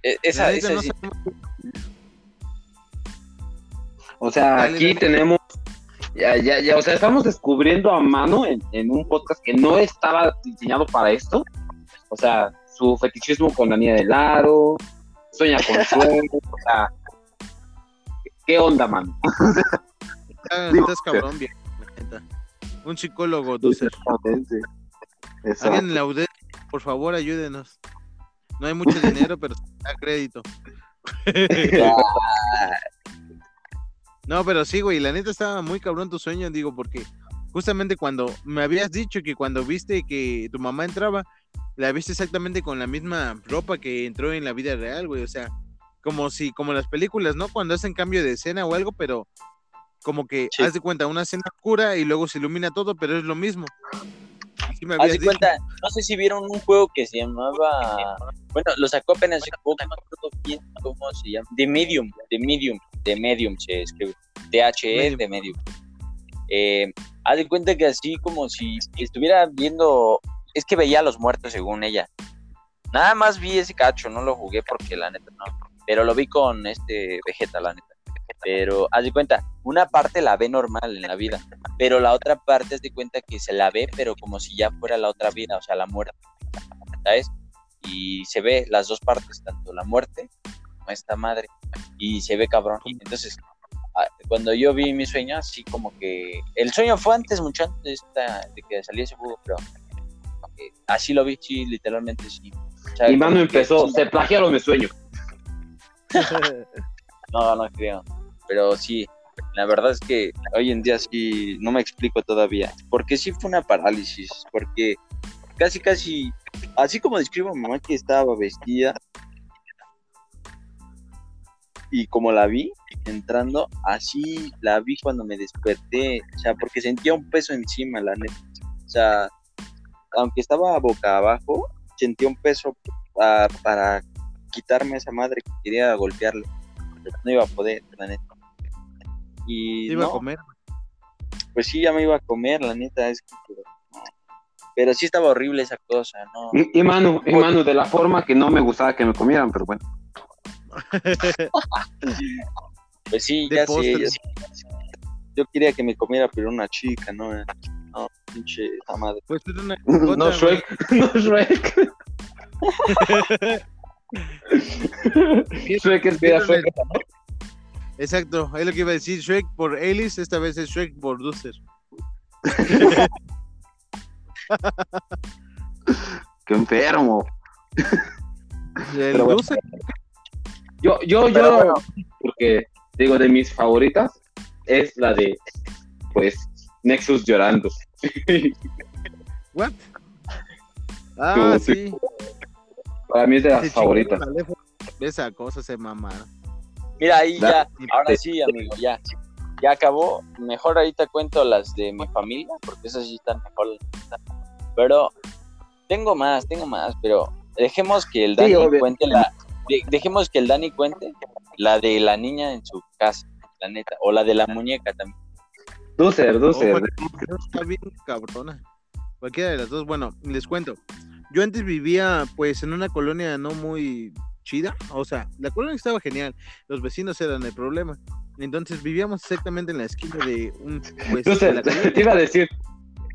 E- Esa, esa no sí. sabemos- O sea, Dale, aquí dale. tenemos, ya, ya, ya, o sea, estamos descubriendo a mano en, en un podcast que no estaba diseñado para esto. O sea, su fetichismo con la niña del aro, sueña con sueño, o sea, ¿qué onda, man? Ah, Estás cabrón, neta. Un psicólogo, Ducer. Exactamente. Alguien en la por favor, ayúdenos. No hay mucho dinero, pero da crédito. No, pero sí, güey, la neta estaba muy cabrón tu sueño, digo, porque justamente cuando me habías dicho que cuando viste que tu mamá entraba, la viste exactamente con la misma ropa que entró en la vida real, güey, o sea, como si, como las películas, ¿no? Cuando hacen cambio de escena o algo, pero como que Sí. haz de cuenta una escena oscura y luego se ilumina todo, pero es lo mismo. Así me Haz de dicho. cuenta, no sé si vieron un juego que se llamaba. Bueno, lo sacó apenas hace poco, no me acuerdo bien cómo se llama. The Medium, The Medium, The Medium se escribe. T-H-E. The Medium. Eh, haz de cuenta que así como si estuviera viendo. Es que veía a los muertos según ella. Nada más vi ese cacho, no lo jugué porque la neta no. Pero lo vi con este Vegeta, la neta. Pero haz de cuenta, una parte la ve normal en la vida, pero la otra parte haz de cuenta que se la ve, pero como si ya fuera la otra vida, o sea, la muerte. ¿Sabes? Y se ve las dos partes, tanto la muerte como esta madre. Y se ve cabrón. Entonces, ah, cuando yo vi mi sueño, así como que. El sueño fue antes, mucho antes de, esta- de que saliese juego, pero. eh, así lo vi, sí, literalmente sí. O sea, que- empezó, se plagiaron mi sueño. No, no creo. Pero sí, la verdad es que hoy en día sí no me explico todavía. Porque sí fue una parálisis. Porque casi, casi, así como describo a mi mamá que estaba vestida y como la vi entrando, así la vi cuando me desperté. O sea, porque sentía un peso encima, la neta. O sea, aunque estaba boca abajo, sentía un peso para quitarme esa madre que quería golpearle. No iba a poder, la neta. Y Te iba no, a comer. pues sí, ya me iba a comer, la neta. Es que, pero, pero sí estaba horrible esa cosa, ¿no? Y, y Manu, y Manu, de la forma que no me gustaba que me comieran, pero bueno. Pues sí, ya sé, ya sé. Yo quería que me comiera, pero una chica, ¿no? No, pinche esa madre. Pues era una No Shrek, no Shrek. Shrek es vida Shrek. güey. Exacto, es lo que iba a decir. Shrek por Alice, esta vez es Shrek por Dusser. Qué enfermo. El Pero bueno. Yo, yo, Pero yo, bueno. porque digo, de mis favoritas es la de, pues, Nexus llorando. ¿what? Ah, Sí. sí. Para mí es de las Se favoritas. Esa cosa se mamaron. Mira, ahí ya, ahora sí, amigo, ya. Ya acabó. Mejor ahorita cuento las de mi familia, porque esas sí están mejor. Pero tengo más, tengo más, pero dejemos que el Dani cuente la. de- dejemos que el Dani cuente la de la niña en su casa, la neta. O la de la muñeca también. Dulcer, Dulcer. Ojo, Está bien cabrona. Cualquiera de las dos. Bueno, les cuento. Yo antes vivía pues en una colonia no muy chida. O sea, la colonia estaba genial. Los vecinos eran el problema. Entonces vivíamos exactamente en la esquina de un pues, la colonia. te iba a decir,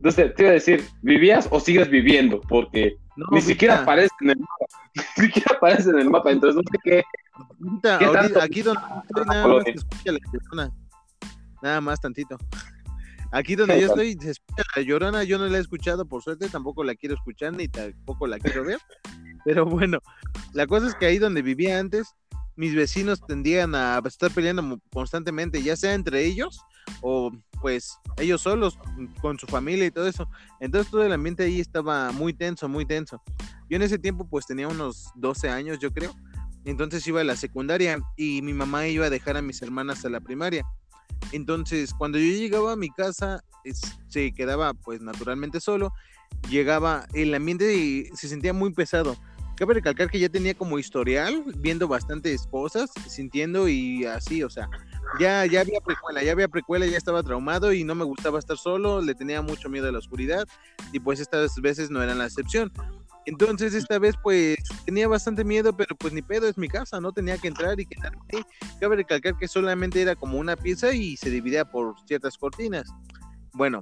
Dulcer, te iba a decir, ¿vivías o sigues viviendo? Porque No, ni siquiera aparece en el mapa. Ni siquiera aparece en el mapa, entonces no sé qué. ahorita- ¿Qué ahorita- tanto? aquí donde estoy nada más se escucha la llorona. Nada más tantito. Aquí donde yo estoy se escucha la llorona, yo no la he escuchado por suerte, tampoco la quiero escuchar ni tampoco la quiero ver. Pero bueno, la cosa es que ahí donde vivía antes, mis vecinos tendían a estar peleando constantemente, ya sea entre ellos o pues ellos solos con su familia y todo eso. Entonces todo el ambiente ahí estaba muy tenso, muy tenso. Yo en ese tiempo pues tenía unos 12 años, yo creo. Entonces iba a la secundaria y mi mamá iba a dejar a mis hermanas a la primaria. Entonces, cuando yo llegaba a mi casa, se quedaba pues naturalmente solo. Llegaba, el ambiente se sentía muy pesado. Cabe recalcar que ya tenía como historial, viendo bastantes cosas, sintiendo y así, o sea, ya, ya había precuela, ya había precuela, ya estaba traumado y no me gustaba estar solo, le tenía mucho miedo a la oscuridad y pues estas veces no eran la excepción. Entonces esta vez pues tenía bastante miedo, pero pues ni pedo, es mi casa, no tenía que entrar y quedarme ahí. Cabe recalcar que solamente era como una pieza y se dividía por ciertas cortinas. Bueno,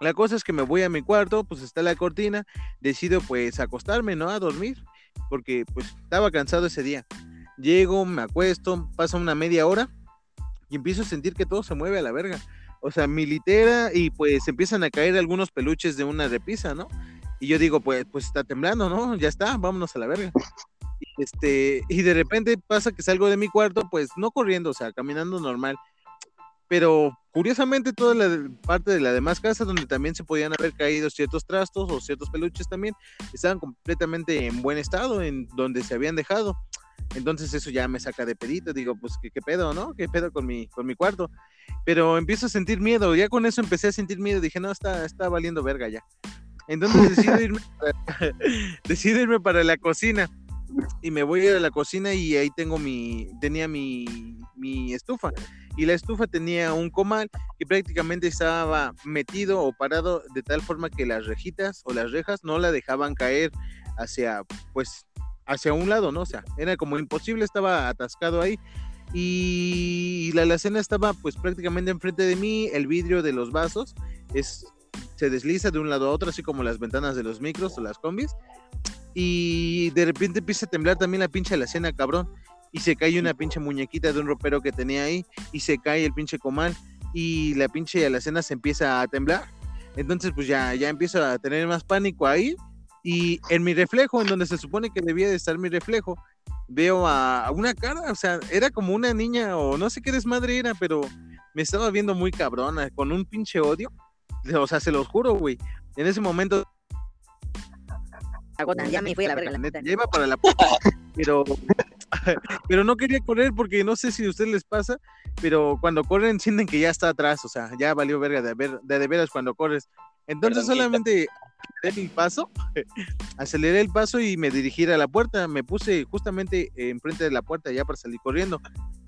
la cosa es que me voy a mi cuarto, pues está la cortina, decido pues acostarme, ¿no? A dormir, porque pues estaba cansado ese día. Llego, me acuesto, pasa una media hora y empiezo a sentir que todo se mueve a la verga. O sea, mi litera y pues empiezan a caer algunos peluches de una repisa, ¿no? Y yo digo, pues, pues está temblando, ¿no? Ya está, vámonos a la verga. Y, este, y de repente pasa que salgo de mi cuarto, pues no corriendo, o sea, caminando normal. Pero curiosamente toda la parte de la demás casa donde también se podían haber caído ciertos trastos o ciertos peluches también estaban completamente en buen estado, en donde se habían dejado. Entonces eso ya me saca de pedito, digo, pues qué, qué pedo, ¿no? ¿Qué pedo con mi, con mi cuarto? Pero empiezo a sentir miedo, ya con eso empecé a sentir miedo, dije, no, está, está valiendo verga ya. Entonces decido irme, para, decido irme para la cocina y me voy a la cocina y ahí tengo mi, tenía mi, mi estufa y la estufa tenía un comal que prácticamente estaba metido o parado de tal forma que las rejitas o las rejas no la dejaban caer hacia pues hacia un lado, ¿no? O sea, era como imposible, estaba atascado ahí. Y la alacena estaba pues prácticamente enfrente de mí, el vidrio de los vasos es, se desliza de un lado a otro, así como las ventanas de los micros o las combis. Y de repente empieza a temblar también la pinche alacena, cabrón. Y se cae una pinche muñequita de un ropero que tenía ahí. Y se cae el pinche comal. Y la pinche alacena se empieza a temblar. Entonces, pues ya, ya empiezo a tener más pánico ahí. Y en mi reflejo, en donde se supone que debía de estar mi reflejo, veo a, una cara, o sea, era como una niña o no sé qué desmadre era, pero me estaba viendo muy cabrona, con un pinche odio. O sea, se los juro, güey. En ese momento ya me fui a la verga. La ya iba para la puta, pero, pero no quería correr porque no sé si a ustedes les pasa, pero cuando corren sienten que ya está atrás, o sea, ya valió verga de, ver, de, de veras cuando corres. Entonces solamente aceleré el paso, aceleré el paso y me dirigí a la puerta, me puse justamente enfrente de la puerta ya para salir corriendo,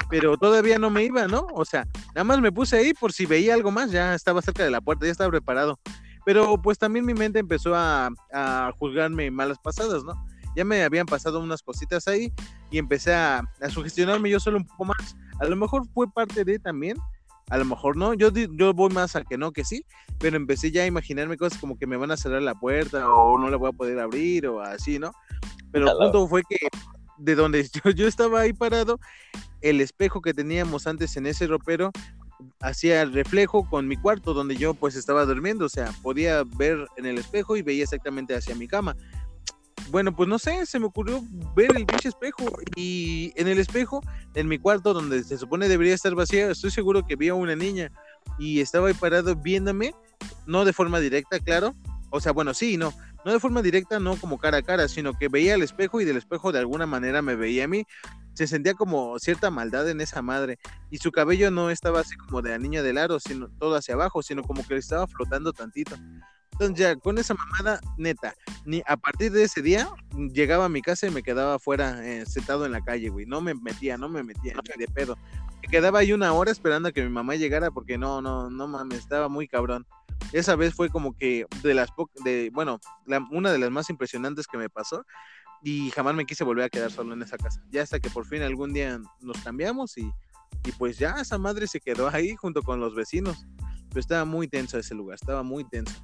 pero todavía no me iba, ¿no? O sea, nada más me puse ahí por si veía algo más, ya estaba cerca de la puerta, ya estaba preparado. Pero pues también mi mente empezó a, a juzgarme malas pasadas, ¿no? Ya me habían pasado unas cositas ahí y empecé a, a sugestionarme yo solo un poco más. A lo mejor fue parte de también, a lo mejor no, yo, yo voy más a que no, que sí, pero empecé ya a imaginarme cosas como que me van a cerrar la puerta o no la voy a poder abrir o así, ¿no? Pero el punto fue que de donde yo, yo estaba ahí parado, el espejo que teníamos antes en ese ropero hacía el reflejo con mi cuarto donde yo pues estaba durmiendo, o sea, podía ver en el espejo y veía exactamente hacia mi cama. Bueno, pues no sé, se me ocurrió ver el pinche espejo y en el espejo, en mi cuarto donde se supone debería estar vacía, estoy seguro que vi a una niña y estaba ahí parado viéndome, no de forma directa, claro, o sea, bueno, sí, no, no de forma directa, no como cara a cara, sino que veía el espejo y del espejo de alguna manera me veía a mí. Se sentía como cierta maldad en esa madre y su cabello no estaba así como de la niña del aro, sino todo hacia abajo, sino como que estaba flotando tantito. Entonces ya con esa mamada, neta, ni a partir de ese día llegaba a mi casa y me quedaba afuera eh, sentado en la calle, güey. No me metía, no me metía ni de pedo. Me quedaba ahí una hora esperando a que mi mamá llegara porque no, no, no mames, estaba muy cabrón esa vez fue como que de las de bueno una de las más impresionantes que me pasó y jamás me quise volver a quedar solo en esa casa ya hasta que por fin algún día nos cambiamos y, y pues ya esa madre se quedó ahí junto con los vecinos pero estaba muy tenso ese lugar estaba muy tenso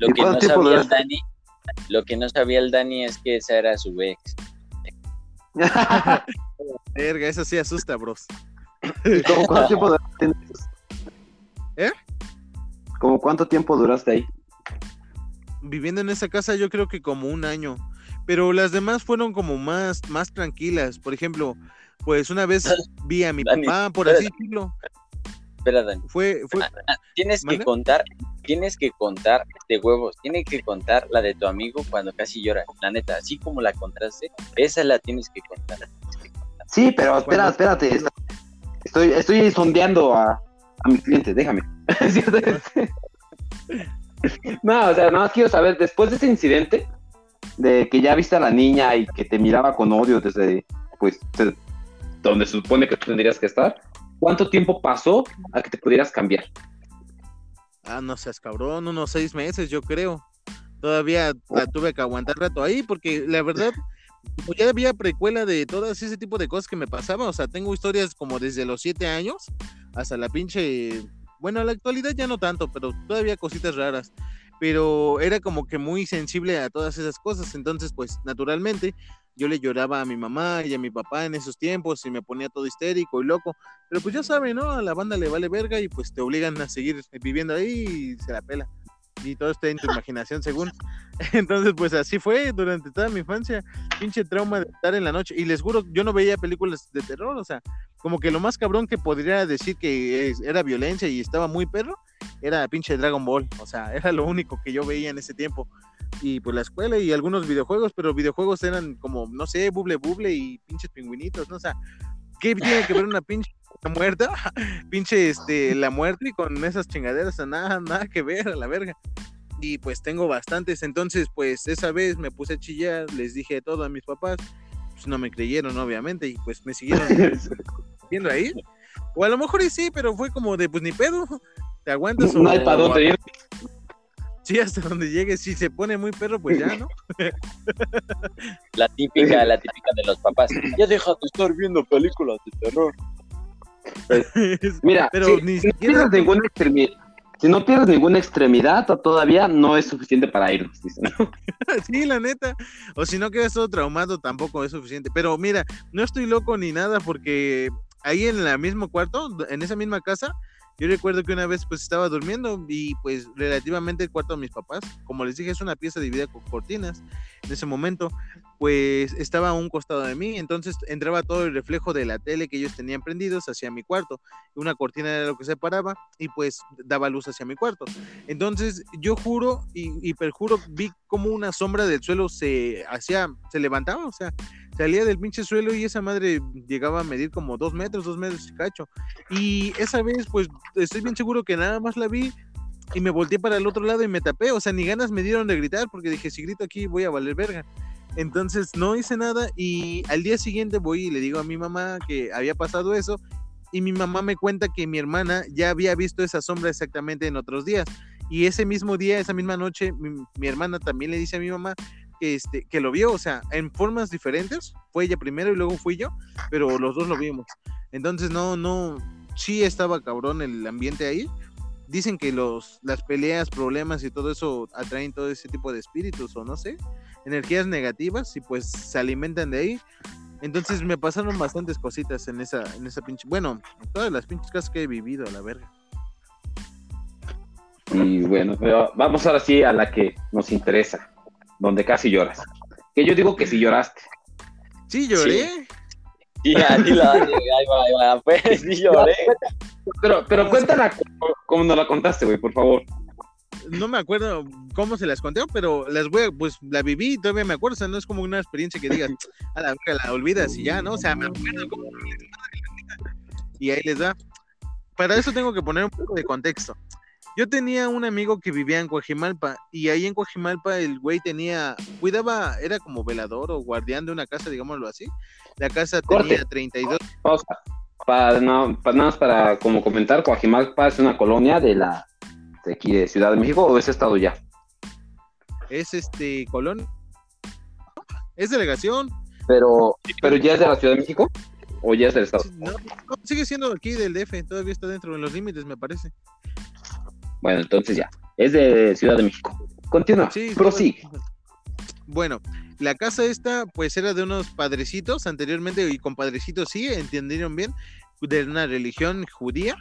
lo que no sabía el Dani lo que no sabía el Dani es que esa era su ex verga eso sí asusta bros ¿Cómo cuánto tiempo ¿Eh? ¿Cómo cuánto tiempo duraste ahí? Viviendo en esa casa yo creo que como un año, pero las demás fueron como más, más tranquilas. Por ejemplo, pues una vez vi a mi papá, por así decirlo. Espera, Dani. Fue, fue... Ah, ah, tienes que contar, tienes que contar de huevos, tienes que contar la de tu amigo cuando casi llora. La neta, así como la contaste, esa la tienes que contar. Sí, pero espera, espérate. Estoy, estoy sondeando a, a mi cliente, déjame. no, o sea, no quiero saber, después de ese incidente, de que ya viste a la niña y que te miraba con odio desde, pues, donde se supone que tú tendrías que estar, ¿cuánto tiempo pasó a que te pudieras cambiar? Ah, no seas cabrón, unos seis meses, yo creo. Todavía la tuve que aguantar rato ahí, porque la verdad, ya había precuela de todas ese tipo de cosas que me pasaban. O sea, tengo historias como desde los siete años hasta la pinche bueno, en la actualidad ya no tanto, pero todavía cositas raras. Pero era como que muy sensible a todas esas cosas. Entonces, pues naturalmente, yo le lloraba a mi mamá y a mi papá en esos tiempos y me ponía todo histérico y loco. Pero pues ya saben, ¿no? A la banda le vale verga y pues te obligan a seguir viviendo ahí y se la pela y todo está en tu imaginación según. Entonces, pues así fue durante toda mi infancia, pinche trauma de estar en la noche. Y les juro, yo no veía películas de terror, o sea, como que lo más cabrón que podría decir que era violencia y estaba muy perro, era pinche Dragon Ball, o sea, era lo único que yo veía en ese tiempo. Y pues la escuela y algunos videojuegos, pero videojuegos eran como, no sé, buble buble y pinches pingüinitos, ¿no? O sea, ¿qué tiene que ver una pinche muerta? pinche este, la muerte y con esas chingaderas, nada, nada que ver a la verga. Y pues tengo bastantes, entonces pues esa vez me puse a chillar, les dije todo a mis papás, pues no me creyeron obviamente y pues me siguieron viendo ahí. O a lo mejor y sí, pero fue como de pues ni pedo, te aguantas. No hay para dónde ir. Sí, hasta donde llegue, si se pone muy perro, pues ya, ¿no? La típica, la típica de los papás. Ya deja de estar viendo películas de terror. Mira, Pero si, ni no siquiera- pierdes ninguna extremidad, si no pierdes ninguna extremidad todavía no es suficiente para irnos. dicen. sí, la neta. O si no quedas todo traumado, tampoco es suficiente. Pero mira, no estoy loco ni nada porque ahí en el mismo cuarto, en esa misma casa, yo recuerdo que una vez pues estaba durmiendo y pues relativamente el cuarto de mis papás, como les dije, es una pieza dividida con cortinas. En ese momento, pues estaba a un costado de mí, entonces entraba todo el reflejo de la tele que ellos tenían prendidos hacia mi cuarto. Una cortina era lo que separaba y pues daba luz hacia mi cuarto. Entonces yo juro y, y perjuro, vi como una sombra del suelo se hacía, se levantaba, o sea, salía del pinche suelo y esa madre llegaba a medir como dos metros, dos metros y cacho. Y esa vez, pues estoy bien seguro que nada más la vi y me volteé para el otro lado y me tapé, o sea, ni ganas me dieron de gritar porque dije, si grito aquí voy a valer verga. Entonces no hice nada y al día siguiente voy y le digo a mi mamá que había pasado eso y mi mamá me cuenta que mi hermana ya había visto esa sombra exactamente en otros días. Y ese mismo día, esa misma noche, mi, mi hermana también le dice a mi mamá que, este, que lo vio, o sea, en formas diferentes. Fue ella primero y luego fui yo, pero los dos lo vimos. Entonces, no, no, sí estaba cabrón el ambiente ahí. Dicen que los, las peleas, problemas y todo eso atraen todo ese tipo de espíritus o no sé, energías negativas y pues se alimentan de ahí. Entonces me pasaron bastantes cositas en esa, en esa pinche, bueno, todas las pinches casas que he vivido, a la verga. Y bueno, pero vamos ahora sí a la que nos interesa, donde casi lloras. Que yo digo que si lloraste. Sí, lloré. Sí, así la, ahí va, ahí va, pues, sí lloré. Pero, pero cuéntala como, como nos la contaste, güey, por favor. No me acuerdo cómo se las conté, pero las voy a- pues la viví y todavía me acuerdo, o sea, no es como una experiencia que digas, a la verga, la olvidas y ya, ¿no? O sea, me acuerdo cómo y ahí les da. Para eso tengo que poner un poco de contexto. Yo tenía un amigo que vivía en Coajimalpa y ahí en Coajimalpa el güey tenía, cuidaba, era como velador o guardián de una casa, digámoslo así. La casa Corte. tenía 32 Pausa. Para, no, para nada más para como comentar, Coajimalpa es una colonia de la de aquí de Ciudad de México o es estado ya. es este Colón. Es delegación. Pero, pero ya es de la Ciudad de México o ya es del estado. No, no, sigue siendo aquí del DF, todavía está dentro de los límites, me parece. Bueno, entonces ya. Es de Ciudad de México. Continúa. Sí, prosigue. Bueno, la casa esta, pues era de unos padrecitos anteriormente, y con padrecitos sí, entendieron bien, de una religión judía.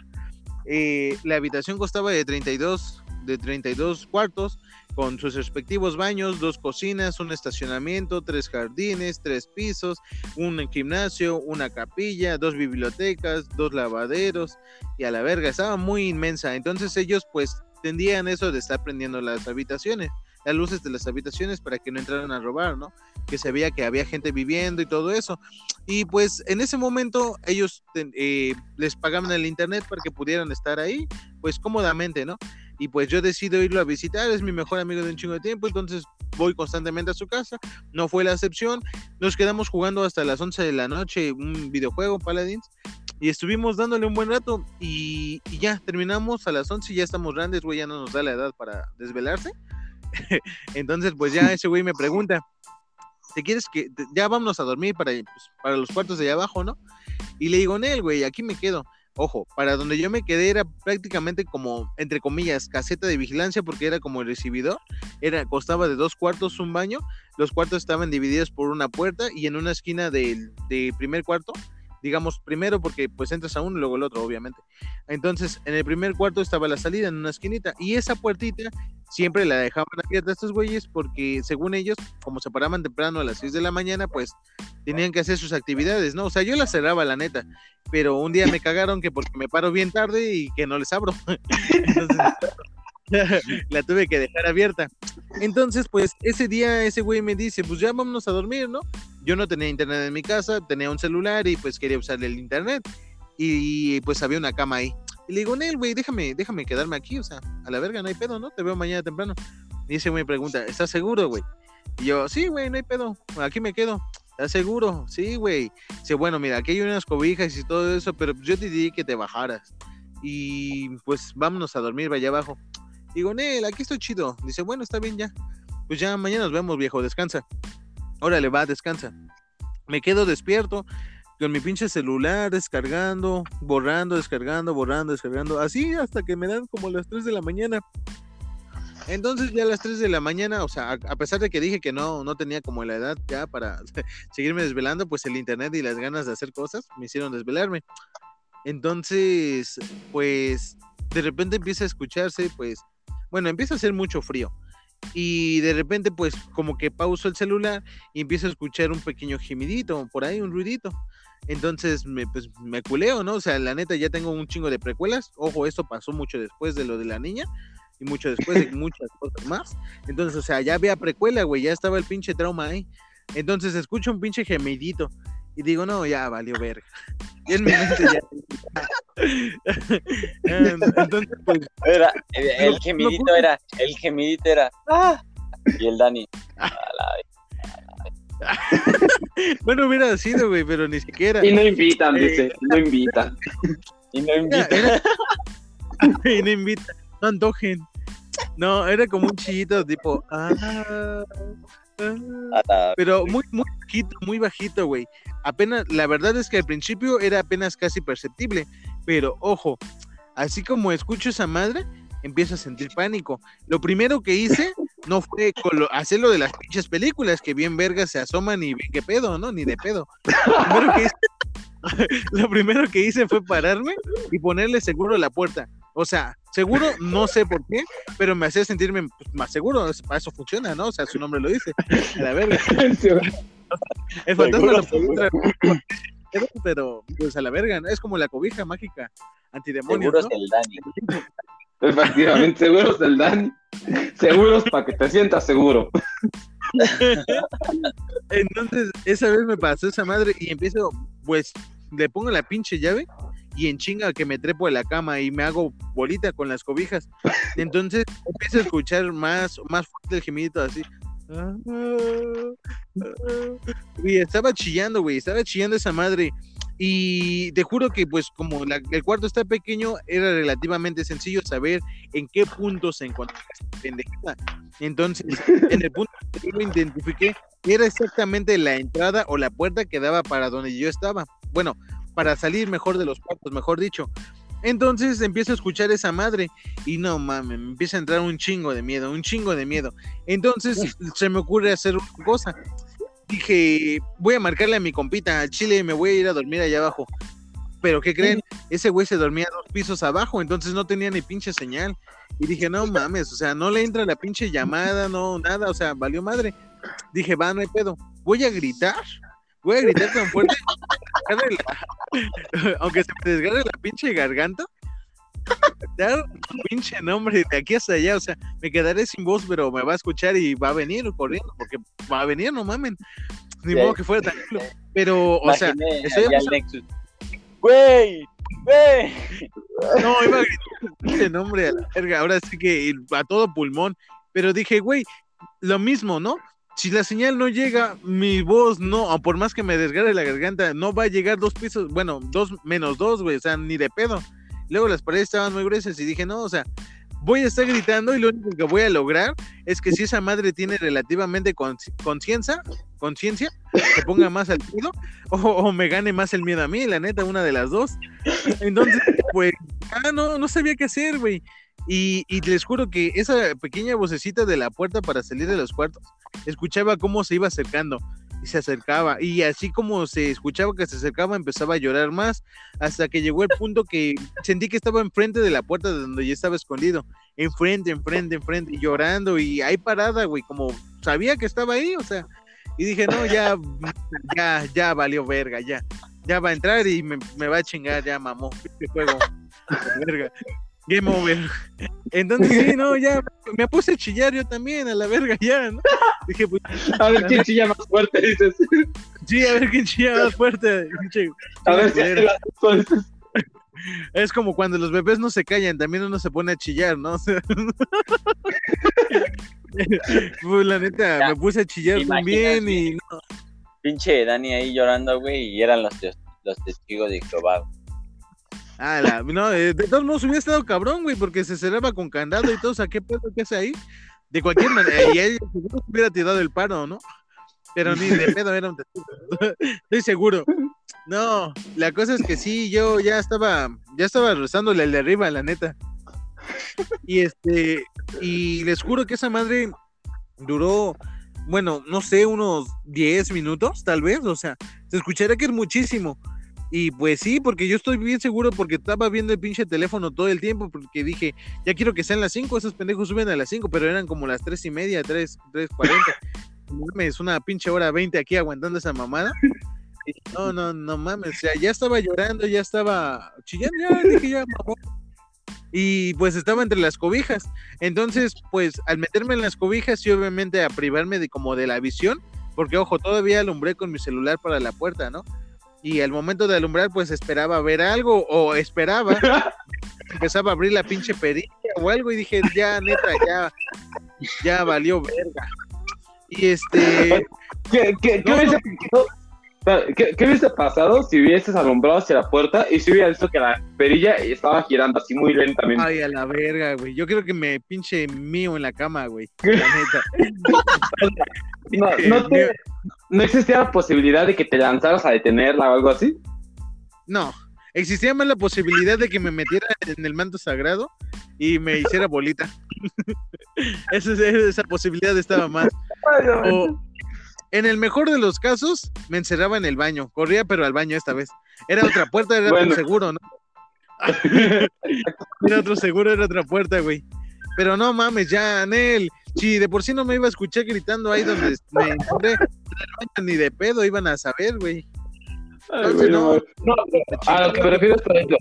Eh, la habitación costaba de 32, de 32 cuartos, con sus respectivos baños, dos cocinas, un estacionamiento, tres jardines, tres pisos, un gimnasio, una capilla, dos bibliotecas, dos lavaderos, y a la verga, estaba muy inmensa. Entonces ellos pues tendían eso de estar prendiendo las habitaciones las luces de las habitaciones para que no entraran a robar, ¿no? Que se veía que había gente viviendo y todo eso. Y pues en ese momento ellos eh, les pagaban el internet para que pudieran estar ahí, pues cómodamente, ¿no? Y pues yo decido irlo a visitar, es mi mejor amigo de un chingo de tiempo, entonces voy constantemente a su casa, no fue la excepción, nos quedamos jugando hasta las 11 de la noche un videojuego, Paladins, y estuvimos dándole un buen rato y, ya terminamos a las 11 y ya estamos grandes, güey, ya no nos da la edad para desvelarse. Entonces, pues ya ese güey me pregunta, ¿te quieres que ya vámonos a dormir para, pues, para los cuartos de allá abajo, no? Y le digo, Nel, güey, aquí me quedo. Ojo, para donde yo me quedé era prácticamente como, entre comillas, caseta de vigilancia porque era como el recibidor. Era, costaba de dos cuartos un baño. Los cuartos estaban divididos por una puerta y en una esquina del de primer cuarto, digamos primero porque pues entras a uno y luego el otro, obviamente. Entonces, en el primer cuarto estaba la salida en una esquinita y esa puertita siempre la dejaban abierta estos güeyes porque según ellos, como se paraban temprano a las 6 de la mañana, pues tenían que hacer sus actividades, ¿no? O sea, yo la cerraba, la neta, pero un día me cagaron que porque me paro bien tarde y que no les abro. Entonces, la tuve que dejar abierta. Entonces, pues ese día ese güey me dice, pues ya vámonos a dormir, ¿no? Yo no tenía internet en mi casa, tenía un celular y pues quería usar el internet y pues había una cama ahí. Y le digo, Nel, güey, déjame, déjame quedarme aquí, o sea, a la verga, no hay pedo, ¿no? Te veo mañana temprano. Y ese güey pregunta, ¿estás seguro, güey? Y yo, sí, güey, no hay pedo, aquí me quedo. ¿Estás seguro? Sí, güey. Dice, bueno, mira, aquí hay unas cobijas y todo eso, pero yo te diría que te bajaras. Y pues vámonos a dormir allá abajo. Digo, Nel, aquí estoy chido. Dice, bueno, está bien ya. Pues ya mañana nos vemos, viejo, descansa. Órale, va, descansa. Me quedo despierto con mi pinche celular descargando, borrando, descargando, borrando, descargando, así hasta que me dan como las 3 de la mañana. Entonces ya a las 3 de la mañana, o sea, a, pesar de que dije que no, no tenía como la edad ya para seguirme desvelando, pues el internet y las ganas de hacer cosas me hicieron desvelarme. Entonces, pues de repente empieza a escucharse, pues, bueno, empieza a hacer mucho frío. Y de repente, pues, como que pauso el celular y empiezo a escuchar un pequeño gemidito, por ahí, un ruidito. Entonces, me, pues, me culeo, ¿no? O sea, la neta, ya tengo un chingo de precuelas. Ojo, esto pasó mucho después de lo de la niña y mucho después de muchas cosas más. Entonces, o sea, ya había precuela, güey, ya estaba el pinche trauma ahí. Entonces, escucho un pinche gemidito y digo, no, ya valió verga. Y en mi mente ya. Entonces, pues, Era, el, el No, gemidito era, el gemidito era, ¡ah! Y el Dani, a la bueno, hubiera sido, güey, pero ni siquiera. Y no invitan, dice, no invitan. Y no Era- invita. era- y no invita, no antojen. No, era como un chillito tipo. ah, ah. a la- Pero muy, muy bajito, muy bajito, güey. Apenas, la verdad es que al principio era apenas casi perceptible. Pero ojo, así como escucho esa madre, empiezo a sentir pánico. Lo primero que hice no fue hacer lo de las pinches películas, que bien vergas se asoman y ven qué pedo, ¿no? Ni de pedo. Lo primero que hice, lo primero que hice fue pararme y ponerle seguro a la puerta. O sea, seguro, no sé por qué, pero me hacía sentirme pues, más seguro. Para eso funciona, ¿no? O sea, su nombre lo dice. A la verga. El fantasma lo puede pero pues a la verga, ¿no? Es como la cobija mágica antidemonios, Seguro ¿no? es el Dani. Efectivamente, seguros del Dani. Seguros para que te sientas seguro. Entonces, esa vez me pasó esa madre y empiezo, pues, le pongo la pinche llave y en chinga que me trepo de la cama y me hago bolita con las cobijas. Entonces, empiezo a escuchar más, más fuerte el gemidito así. Y estaba chillando, güey, estaba chillando esa madre. Y te juro que, pues, como la- el cuarto está pequeño, era relativamente sencillo saber en qué punto se encontraba esta pendejada. Entonces, en el punto que yo lo identifiqué, era exactamente la entrada o la puerta que daba para donde yo estaba. Bueno, para salir mejor de los cuartos, mejor dicho. Entonces empiezo a escuchar esa madre y no mames, me empieza a entrar un chingo de miedo, un chingo de miedo. Entonces se me ocurre hacer una cosa. Dije, voy a marcarle a mi compita al chile y me voy a ir a dormir allá abajo. Pero ¿qué creen? Ese güey se dormía dos pisos abajo, entonces no tenía ni pinche señal. Y dije, no mames, o sea, no le entra la pinche llamada, no, nada, o sea, valió madre. Dije, va, no hay pedo. Voy a gritar, voy a gritar tan fuerte, aunque se me desgarre la pinche garganta, dar un pinche nombre de aquí hasta allá, o sea, me quedaré sin voz, pero me va a escuchar y va a venir corriendo, porque va a venir, no mamen. Ni Sí. modo que fuera tan culo. Pero, o sea, estoy. Güey, güey. No, iba a gritar el nombre a la verga, ahora sí que a todo pulmón, pero dije, güey, lo mismo, ¿no? Si la señal no llega, mi voz no, o por más que me desgarre la garganta, no va a llegar dos pisos, bueno, dos menos dos, güey, o sea, ni de pedo. Luego las paredes estaban muy gruesas y dije, no, o sea, voy a estar gritando y lo único que voy a lograr es que si esa madre tiene relativamente conciencia, conciencia, se ponga más al tiro o, o me gane más el miedo a mí, la neta, una de las dos. Entonces, pues, ah, no, no sabía qué hacer, güey. Y, y les juro que esa pequeña vocecita de la puerta para salir de los cuartos, escuchaba cómo se iba acercando y se acercaba. Y así como se escuchaba que se acercaba, empezaba a llorar más, hasta que llegó el punto que sentí que estaba enfrente de la puerta de donde yo estaba escondido. Enfrente, enfrente, enfrente, y llorando, y ahí parada, güey, como sabía que estaba ahí, o sea. Y dije, no, ya, ya, ya valió verga, ya. Ya va a entrar y me, me va a chingar, ya mamó, este juego. verga. Game over. Entonces, sí, no, ya me puse a chillar yo también, a la verga, ya, ¿no? Dije, pues, A ver quién chilla más fuerte, dices. sí, a ver quién chilla más fuerte. pinche- A ver si cosas. Es como cuando los bebés no se callan, también uno se pone a chillar, ¿no? O sea, pues, la neta, Ya, me puse a chillar ¿te también y no, Pinche Dani ahí llorando, güey, y eran los, tes- los testigos de Jehová. Ah, la- no, eh, de todos modos hubiera estado cabrón, güey, porque se cerraba con candado y todo, o sea, ¿qué pedo que hace ahí? De cualquier manera, y él seguro se hubiera tirado el paro, ¿no? Pero ni de pedo era un testigo. Estoy seguro. No, la cosa es que sí, yo ya estaba, ya estaba rezándole de arriba, la neta. Y este, y les juro que esa madre duró, bueno, no sé, unos 10 minutos, tal vez, o sea, se escuchará que es muchísimo. Y pues sí, porque yo estoy bien seguro porque estaba viendo el pinche teléfono todo el tiempo, porque dije, ya quiero que sean las 5, esos pendejos suben a las 5, pero eran como las tres y media, 3, 3.40. No mames, una pinche hora 20 aquí aguantando esa mamada. Y dije, no, no, no mames, o sea, ya estaba llorando, ya estaba chillando, ya dije, ya mamó. Y pues estaba entre las cobijas. Entonces, pues al meterme en las cobijas y obviamente a privarme de como de la visión, porque ojo, todavía alumbré con mi celular para la puerta, ¿no? Y al momento de alumbrar, pues esperaba ver algo o esperaba, empezaba a abrir la pinche perilla o algo y dije, ya, neta, ya, ya valió verga. Y este, ¿Qué, qué, qué No, hubiese pasado? Espera, ¿Qué, hubiese pasado si hubieses alumbrado hacia la puerta y si hubieras visto que la perilla estaba girando así muy lentamente? ay, a la verga, güey. Yo creo que me pinche mío en la cama, güey. La neta. No, no, te- no existía la posibilidad de que te lanzaras a detenerla o algo así. No, existía más la posibilidad de que me metiera en el manto sagrado y me hiciera bolita. esa, esa posibilidad estaba más. O en el mejor de los casos, me encerraba en el baño. Corría, pero al baño esta vez. Era otra puerta, era Bueno. otro seguro, ¿no? Era otro seguro, era otra puerta, güey. Pero no mames, ya, Anel. Si de por sí no me iba a escuchar gritando ahí donde me encontré, ni de pedo iban a saber, güey. Ay, Entonces, güey, no. no, no, a lo que me refiero es, por ejemplo,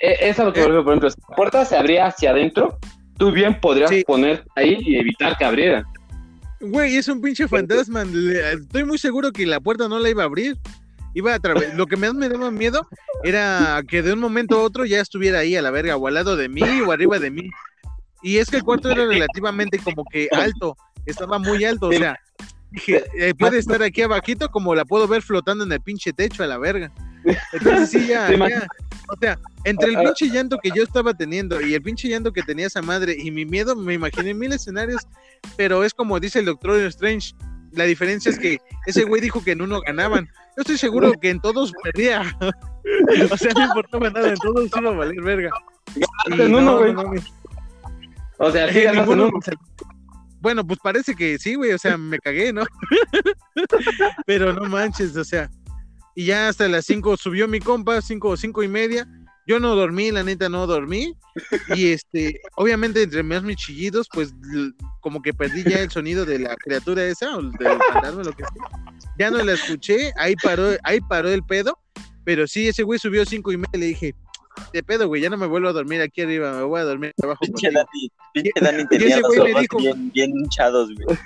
e- es a lo que me refiero, por ejemplo, si la puerta se abría hacia adentro, tú bien podrías Sí. poner ahí y evitar que abriera. Güey, es un pinche fantasma. Estoy muy seguro que la puerta no la iba a abrir. Iba a través. Lo que más me daba miedo era que de un momento a otro ya estuviera ahí a la verga, o al lado de mí, o arriba de mí. Y es que el cuarto era relativamente como que alto. Estaba muy alto, o sea. Dije, eh, puede estar aquí abajito como la puedo ver flotando en el pinche techo a la verga. Entonces sí, ya, ya. O sea, entre el pinche llanto que yo estaba teniendo y el pinche llanto que tenía esa madre y mi miedo, me imaginé mil escenarios, pero es como dice el Doctor Strange, la diferencia es que ese güey dijo que en uno ganaban. Yo estoy seguro que en todos perdía. o sea, no importaba nada, en todos iba a valer verga. Y en uno, güey. O sea, sí Eh, ganaste uno. Bueno, pues parece que sí, güey, o sea, me cagué, ¿no? Pero no manches, o sea. Y ya hasta las 5 subió mi compa, 5 o 5 y media. Yo no dormí, la neta no dormí. Y este, obviamente entre más mis chillidos, pues como que perdí ya el sonido de la criatura esa, o del fantasma, lo que sea. Ya no la escuché, ahí paró, ahí paró el pedo. Pero sí, ese güey subió 5 y media y le dije, de pedo, güey, ya no me vuelvo a dormir aquí arriba, me voy a dormir abajo. Pinche contigo". Dani, pinche Dani y tenía ese los güey me ojos dijo- bien, bien hinchados, güey.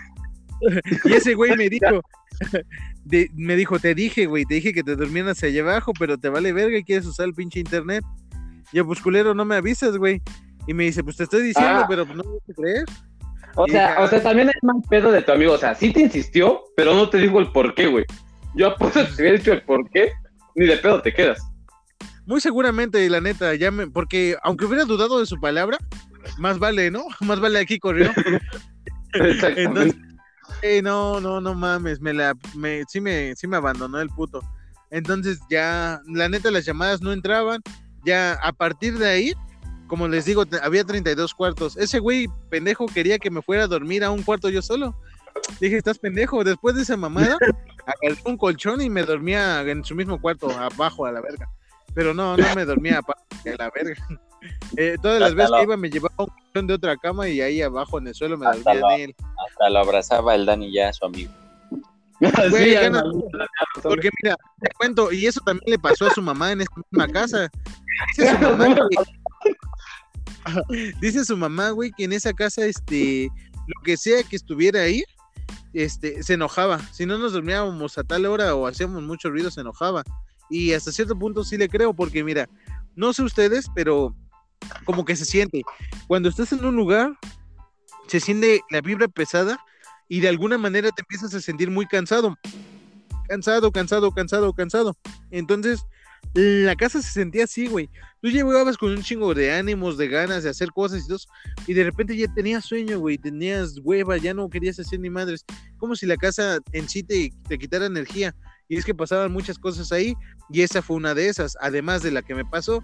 Y ese güey me dijo, de- me dijo, te dije, güey, te dije que te durmieras allá abajo, pero te vale verga y quieres usar el pinche internet. Yo, pues culero, no me avisas, güey. Y me dice, pues te estoy diciendo, Ah. pero pues, no me vas a creer. O sea, o sea, también es más pedo de tu amigo. O sea, sí te insistió, pero no te dijo el por qué, güey. Yo apuesto que si hubiera dicho el por qué, ni de pedo te quedas. Muy seguramente, la neta, ya me, porque aunque hubiera dudado de su palabra, más vale, ¿no? Más vale aquí corrió. Entonces, eh, no, no, no mames, me la, me, sí me, sí me abandonó el puto. Entonces ya, la neta, las llamadas no entraban. Ya a partir de ahí, como les digo, había 32 cuartos. Ese güey pendejo quería que me fuera a dormir a un cuarto yo solo. Dije, estás pendejo. Después de esa mamada, agarré un colchón y me dormía en su mismo cuarto, abajo a la verga. Pero no, no me dormía aparte a la verga. Eh, todas las veces que iba me llevaba un colchón de otra cama y ahí abajo en el suelo me Hasta dormía en él. Hasta lo abrazaba el Dani ya a su amigo. Güey, Sí, ganas- ándale. Porque mira, te cuento, y eso también le pasó a su mamá en esta misma casa. Dice su mamá que, dice su mamá, güey, que en esa casa, este, lo que sea que estuviera ahí, este, se enojaba. Si no nos dormíamos a tal hora o hacíamos mucho ruido, se enojaba. Y hasta cierto punto sí le creo, porque mira, no sé ustedes, pero como que se siente. Cuando estás en un lugar, se siente la vibra pesada y de alguna manera te empiezas a sentir muy cansado cansado, cansado, cansado, cansado. Entonces, la casa se sentía así, güey. Tú llegabas con un chingo de ánimos, de ganas de hacer cosas y todo, y de repente ya tenías sueño, güey, tenías hueva, ya no querías hacer ni madres. Como si la casa en sí te, te quitara energía. Y es que pasaban muchas cosas ahí, y esa fue una de esas, además de la que me pasó.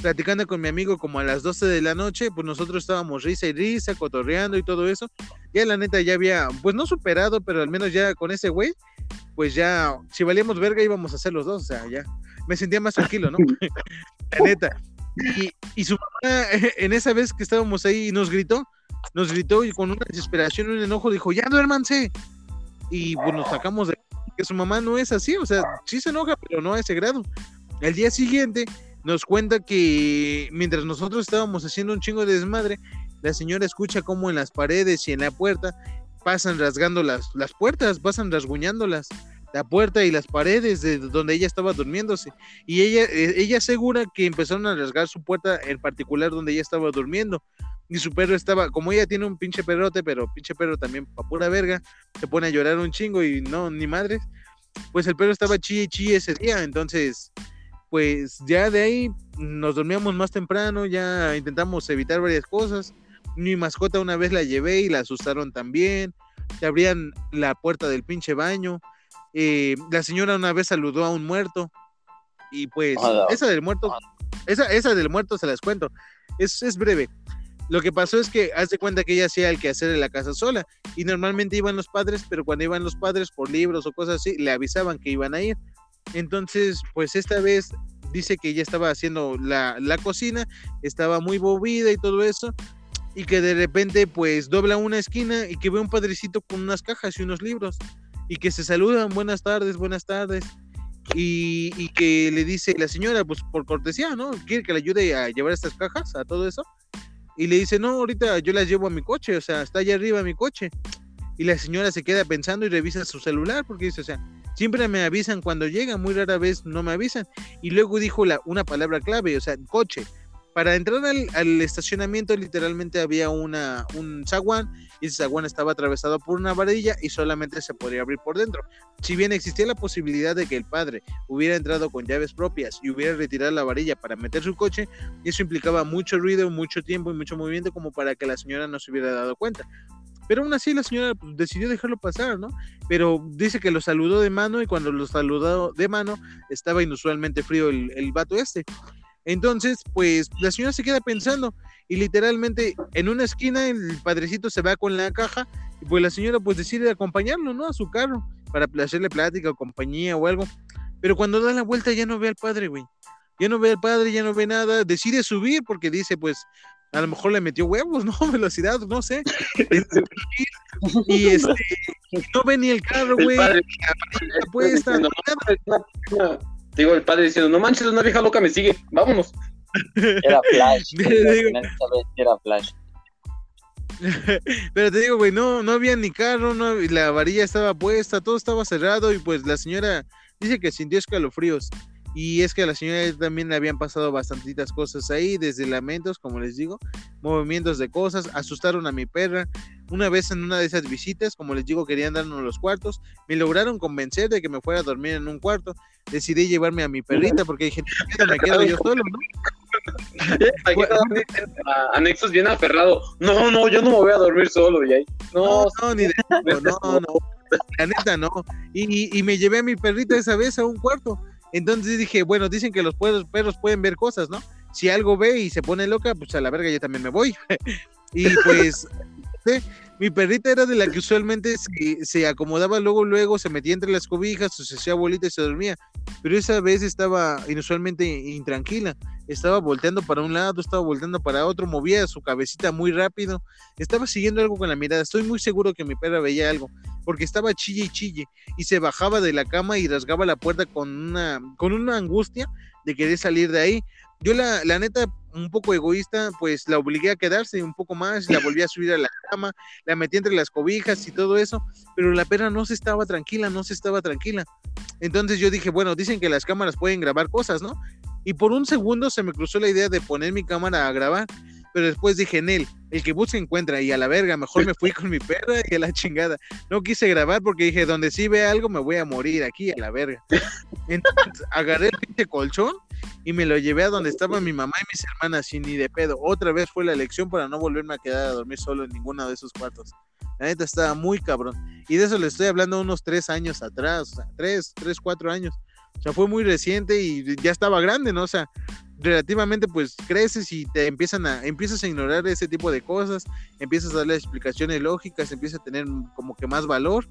Platicando con mi amigo como a las 12 de la noche, pues nosotros estábamos risa y risa, cotorreando y todo eso. Ya la neta ya había, pues no superado, pero al menos ya con ese güey, pues ya, si valíamos verga íbamos a hacer los dos, o sea, ya me sentía más tranquilo, ¿no? la neta. Y, y, su mamá, en esa vez que estábamos ahí, nos gritó, nos gritó y con una desesperación, un enojo, dijo, ya duérmanse. Y pues nos sacamos de que su mamá no es así, o sea, sí se enoja, pero no a ese grado. El día siguiente nos cuenta que mientras nosotros estábamos haciendo un chingo de desmadre, la señora escucha como en las paredes y en la puerta pasan rasgando las, las puertas, pasan rasguñándolas la puerta y las paredes de donde ella estaba durmiéndose. Y ella, eh, ella asegura que empezaron a rasgar su puerta en particular donde ella estaba durmiendo. Y su perro estaba, como ella tiene un pinche perrote, pero pinche perro también pa' pura verga, se pone a llorar un chingo y no, ni madres. Pues el perro estaba y chille ese día. Entonces, pues ya de ahí nos dormíamos más temprano, ya intentamos evitar varias cosas. Mi mascota una vez la llevé y la asustaron también. Se abrían la puerta del pinche baño eh, la señora una vez saludó a un muerto. Y pues esa del muerto, esa, esa del muerto se las cuento, es, es breve. Lo que pasó es que haz de cuenta que ella hacía el quehacer en la casa sola. Y normalmente iban los padres, pero cuando iban los padres por libros o cosas así, le avisaban que iban a ir. Entonces, pues esta vez dice que ella estaba haciendo la, la cocina, estaba muy movida y todo eso, y que de repente pues dobla una esquina y que ve un padrecito con unas cajas y unos libros y que se saludan, buenas tardes, buenas tardes, y, que le dice la señora, pues por cortesía, ¿no? Quiere que le ayude a llevar estas cajas, a todo eso, y le dice, no, ahorita yo las llevo a mi coche, o sea, está allá arriba mi coche, y la señora se queda pensando y revisa su celular, porque dice, o sea, siempre me avisan cuando llegan, muy rara vez no me avisan, y luego dijo la, una palabra clave, o sea, coche, para entrar al, estacionamiento literalmente había una, un zaguán y ese zaguán estaba atravesado por una varilla y solamente se podía abrir por dentro. Si bien existía la posibilidad de que el padre hubiera entrado con llaves propias y hubiera retirado la varilla para meter su coche, eso implicaba mucho ruido, mucho tiempo y mucho movimiento como para que la señora no se hubiera dado cuenta. Pero aún así la señora pues, decidió dejarlo pasar, ¿no? Pero dice que lo saludó de mano y cuando lo saludó de mano estaba inusualmente frío el, el vato este. Entonces, pues la señora se queda pensando y literalmente en una esquina el padrecito se va con la caja y pues la señora pues decide acompañarlo, ¿no? A su carro para hacerle plática o compañía o algo. Pero cuando da la vuelta ya no ve al padre, güey. Ya no ve al padre, ya no ve nada. Decide subir porque dice, pues, a lo mejor le metió huevos, ¿no? Velocidad, no sé. y este, no ve ni el carro, güey. Pues, digo, el padre diciendo, no manches, una vieja loca me sigue, vámonos. Era Flash. era Flash. Pero te digo, güey, no, no había ni carro, no, la varilla estaba puesta, todo estaba cerrado y pues la señora dice que sintió escalofríos. Y es que a la señora también le habían pasado bastantitas cosas ahí, desde lamentos, como les digo, movimientos de cosas, asustaron a mi perra. Una vez en una de esas visitas, como les digo, querían darnos los cuartos, me lograron convencer de que me fuera a dormir en un cuarto. Decidí llevarme a mi perrita porque dije, me quedo yo solo, ¿no? Anexos bien aferrado. No, no, yo no me voy a dormir solo, y ahí. No, no, ni de no, no, no. La neta, no. Y, y, me llevé a mi perrita esa vez a un cuarto. Entonces dije, bueno, dicen que los perros, pueden ver cosas, ¿no? Si algo ve y se pone loca, pues a la verga yo también me voy. y pues, mi perrita era de la que usualmente se, acomodaba luego, luego, se metía entre las cobijas, se hacía bolita y se dormía. Pero esa vez estaba inusualmente intranquila. Estaba volteando para un lado, estaba volteando para otro, movía su cabecita muy rápido. Estaba siguiendo algo con la mirada. Estoy muy seguro que mi perra veía algo porque estaba chille y chille y se bajaba de la cama y rasgaba la puerta con una, con una angustia de querer salir de ahí. Yo la, la neta, un poco egoísta, pues la obligué a quedarse un poco más, la volví a subir a la cama, la metí entre las cobijas y todo eso, pero la perra no se estaba tranquila, no se estaba tranquila. Entonces yo dije, bueno, dicen que las cámaras pueden grabar cosas, ¿no? Y por un segundo se me cruzó la idea de poner mi cámara a grabar, pero después dije, en él, el que busca encuentra, y a la verga, mejor me fui con mi perra y a la chingada. No quise grabar porque dije, donde sí ve algo me voy a morir aquí, a la verga. Entonces agarré el pinche colchón y me lo llevé a donde estaban mi mamá y mis hermanas y ni de pedo. Otra vez fue la elección para no volverme a quedar a dormir solo en ninguno de esos cuartos. La neta estaba muy cabrón. Y de eso le estoy hablando unos tres años atrás, o sea, tres, tres, cuatro años. O sea, fue muy reciente y ya estaba grande, ¿no? O sea, relativamente pues creces y te empiezan a, empiezas a ignorar ese tipo de cosas, empiezas a darle explicaciones lógicas, empieza a tener como que más valor,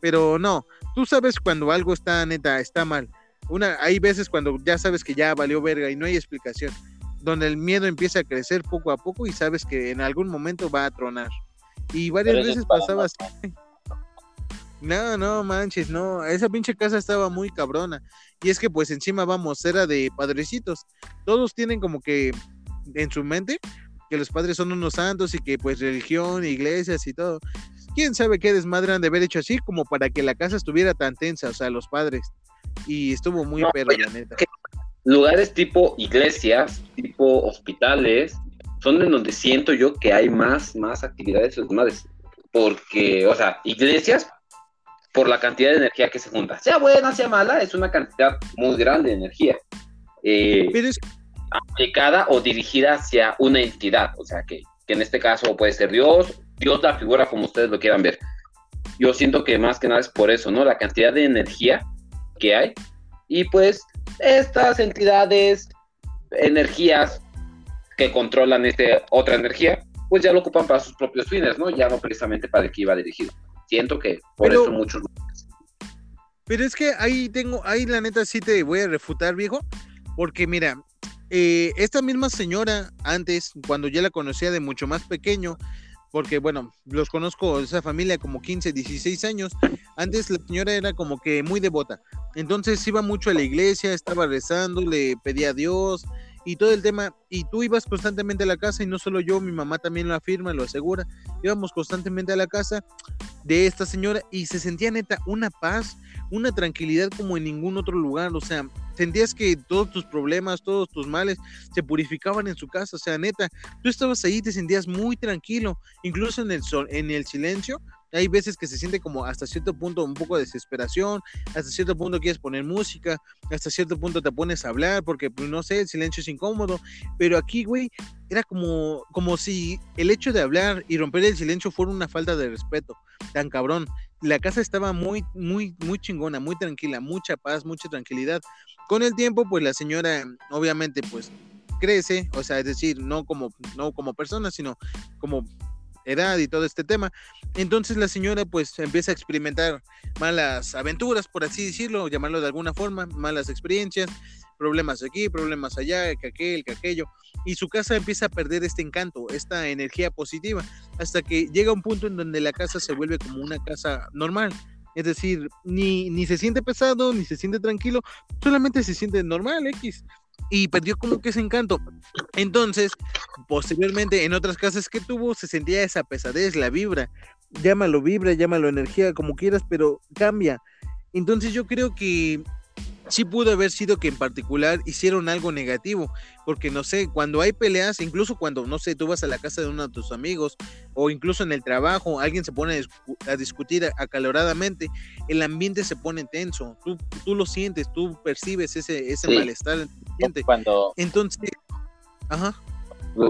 pero no, tú sabes cuando algo está neta, está mal. Una, hay veces cuando ya sabes que ya valió verga y no hay explicación, donde el miedo empieza a crecer poco a poco y sabes que en algún momento va a tronar. Y varias veces pasaba así. No, no manches, no, esa pinche casa estaba muy cabrona. Y es que pues encima vamos, era de padrecitos. Todos tienen como que en su mente que los padres son unos santos y que pues religión, iglesias y todo. ¿Quién sabe qué desmadre han de haber hecho así como para que la casa estuviera tan tensa, o sea, los padres? Y estuvo muy No, perro, oye, la neta. Lugares tipo iglesias, tipo hospitales, son en donde siento yo que hay más, más actividades desmadres. Porque, o sea, iglesias, por la cantidad de energía que se junta, sea buena, sea mala, es una cantidad muy grande de energía. Eh, es aplicada o dirigida hacia una entidad, o sea, que, que en este caso puede ser Dios, Dios la figura como ustedes lo quieran ver. Yo siento que más que nada es por eso, ¿no? La cantidad de energía que hay. Y pues estas entidades, energías que controlan este, otra energía, pues ya lo ocupan para sus propios fines, ¿no? Ya no precisamente para el que iba dirigido. Siento que por Pero- eso muchos... Pero es que ahí tengo, ahí la neta sí te voy a refutar, viejo, porque mira, eh, esta misma señora antes, cuando ya la conocía de mucho más pequeño, porque bueno, los conozco, esa familia como 15, 16 años, antes la señora era como que muy devota, entonces iba mucho a la iglesia, estaba rezando, le pedía a Dios y todo el tema, y tú ibas constantemente a la casa y no solo yo, mi mamá también lo afirma, lo asegura, íbamos constantemente a la casa de esta señora y se sentía neta una paz, una tranquilidad como en ningún otro lugar, o sea, sentías que todos tus problemas, todos tus males se purificaban en su casa, o sea, neta, tú estabas ahí te sentías muy tranquilo, incluso en el sol, en el silencio, hay veces que se siente como hasta cierto punto un poco de desesperación, hasta cierto punto quieres poner música, hasta cierto punto te pones a hablar porque pues, no sé, el silencio es incómodo, pero aquí, güey, era como como si el hecho de hablar y romper el silencio fuera una falta de respeto, tan cabrón la casa estaba muy, muy, muy chingona, muy tranquila, mucha paz, mucha tranquilidad. Con el tiempo, pues la señora, obviamente, pues crece, o sea, es decir, no como, no como persona, sino como edad y todo este tema. Entonces la señora pues empieza a experimentar malas aventuras, por así decirlo, llamarlo de alguna forma, malas experiencias, problemas aquí, problemas allá, que aquel, que aquello, y su casa empieza a perder este encanto, esta energía positiva, hasta que llega un punto en donde la casa se vuelve como una casa normal. Es decir, ni, ni se siente pesado, ni se siente tranquilo, solamente se siente normal, X. Y perdió como que ese encanto. Entonces, posteriormente, en otras casas que tuvo, se sentía esa pesadez, la vibra. Llámalo vibra, llámalo energía, como quieras, pero cambia. Entonces yo creo que sí pudo haber sido que en particular hicieron algo negativo, porque no sé, cuando hay peleas, incluso cuando, no sé, tú vas a la casa de uno de tus amigos o incluso en el trabajo, alguien se pone a, discu- a discutir acaloradamente, el ambiente se pone tenso, tú, tú lo sientes, tú percibes ese, ese Sí. malestar en tu ambiente. Cuando, Entonces, ajá,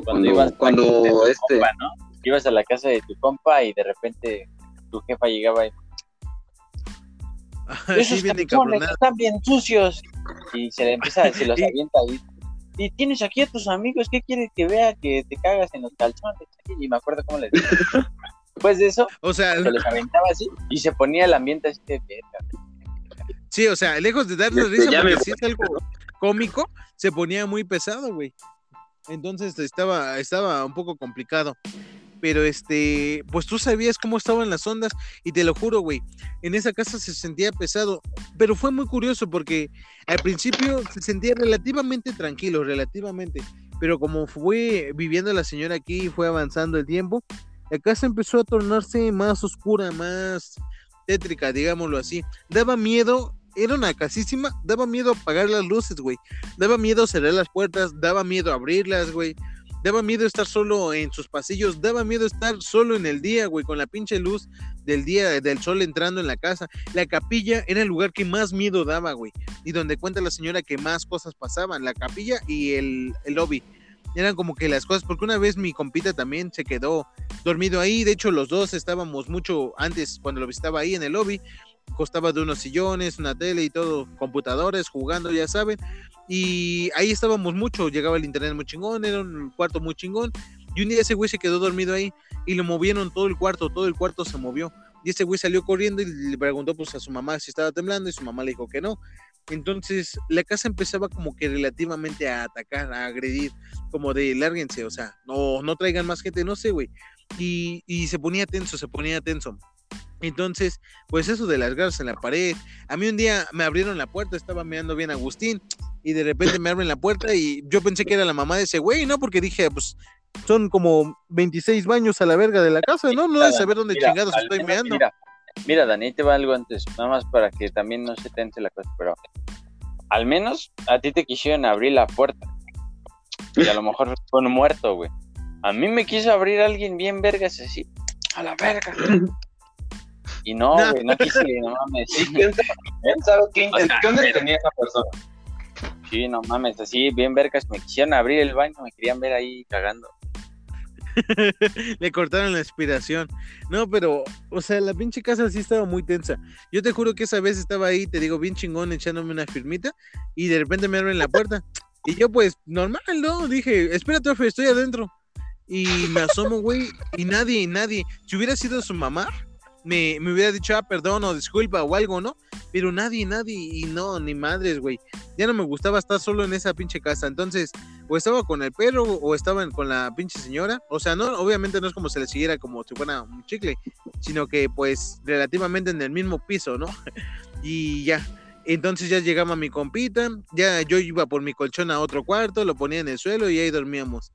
cuando ibas Cuando, a la casa de tu este... compa, ¿no? Ibas a la casa de tu compa y de repente tu jefa llegaba y esos sí, bien están bien sucios y se le empieza, se los Y- avienta ahí. Y tienes aquí a tus amigos, ¿qué quieres que vea? Que te cagas en los calzones. Y me acuerdo cómo les dije. Después de eso, O sea, se los aventaba así y se ponía el ambiente así de verga. sí, o sea, lejos de darnos Este, risa, ya me- porque si es algo cómico, se ponía muy pesado, güey. Entonces estaba, estaba un poco complicado. Pero este, pues tú sabías cómo estaban las ondas y te lo juro, güey, en esa casa se sentía pesado, pero fue muy curioso porque al principio se sentía relativamente tranquilo, relativamente, pero como fue viviendo la señora aquí y fue avanzando el tiempo, la casa empezó a tornarse más oscura, más tétrica, digámoslo así. Daba miedo, era una casísima, daba miedo apagar las luces, güey. Daba miedo cerrar las puertas, daba miedo abrirlas, güey. Daba miedo estar solo en sus pasillos, daba miedo estar solo en el día, güey, con la pinche luz del día, del sol entrando en la casa. La capilla era el lugar que más miedo daba, güey, y donde cuenta la señora que más cosas pasaban, la capilla y el, el lobby. Eran como que las cosas, porque una vez mi compita también se quedó dormido ahí, de hecho los dos estábamos mucho antes cuando lo visitaba ahí en el lobby, costaba de unos sillones, una tele y todo, computadores, jugando, ya saben, y ahí estábamos mucho, llegaba el internet muy chingón, era un cuarto muy chingón, y un día ese güey se quedó dormido ahí y lo movieron todo el cuarto, todo el cuarto se movió. Y ese güey salió corriendo y le preguntó pues a su mamá si estaba temblando y su mamá le dijo que no. Entonces la casa empezaba como que relativamente a atacar, a agredir, como de lárguense, o sea, no, no traigan más gente, no sé, güey. Y, y se ponía tenso, se ponía tenso. Entonces, pues eso de largarse en la pared. A mí un día me abrieron la puerta, estaba mirando bien Agustín, y de repente me abren la puerta y yo pensé que era la mamá de ese güey, ¿no? Porque dije, pues son como 26 baños a la verga de la casa, ¿no? No de saber dónde Mira, chingados al estoy menos, meando. Mira, mira, Dani, te va algo antes, nada más para que también no se tense la cosa, pero al menos a ti te quisieron abrir la puerta. Y a lo mejor fue un muerto, güey. A mí me quiso abrir alguien bien vergas así, a la verga. Y no, No. güey, no quise, no mames. ¿Y quién sabe, quién sabe qué pero- tenía esa persona? Sí, no mames, así bien vergas, me quisieron abrir el baño, me querían ver ahí cagando. Le cortaron la inspiración. No, pero, o sea, la pinche casa sí estaba muy tensa. Yo te juro que esa vez estaba ahí, te digo, bien chingón, echándome una firmita, y de repente me abren la puerta. Y yo, pues, normal, ¿no? Dije, espérate, estoy adentro. Y me asomo, güey, y nadie, nadie. Si hubiera sido su mamá, me, me hubiera dicho, ah, perdón, o disculpa, o algo, ¿no? Pero nadie, nadie, y no, ni madres, güey. Ya no me gustaba estar solo en esa pinche casa. Entonces, o estaba con el perro o estaban con la pinche señora. O sea, no, obviamente no es como se le siguiera como si fuera un chicle, sino que pues relativamente en el mismo piso, ¿no? Y ya. Entonces ya llegaba mi compita, ya yo iba por mi colchón a otro cuarto, lo ponía en el suelo y ahí dormíamos.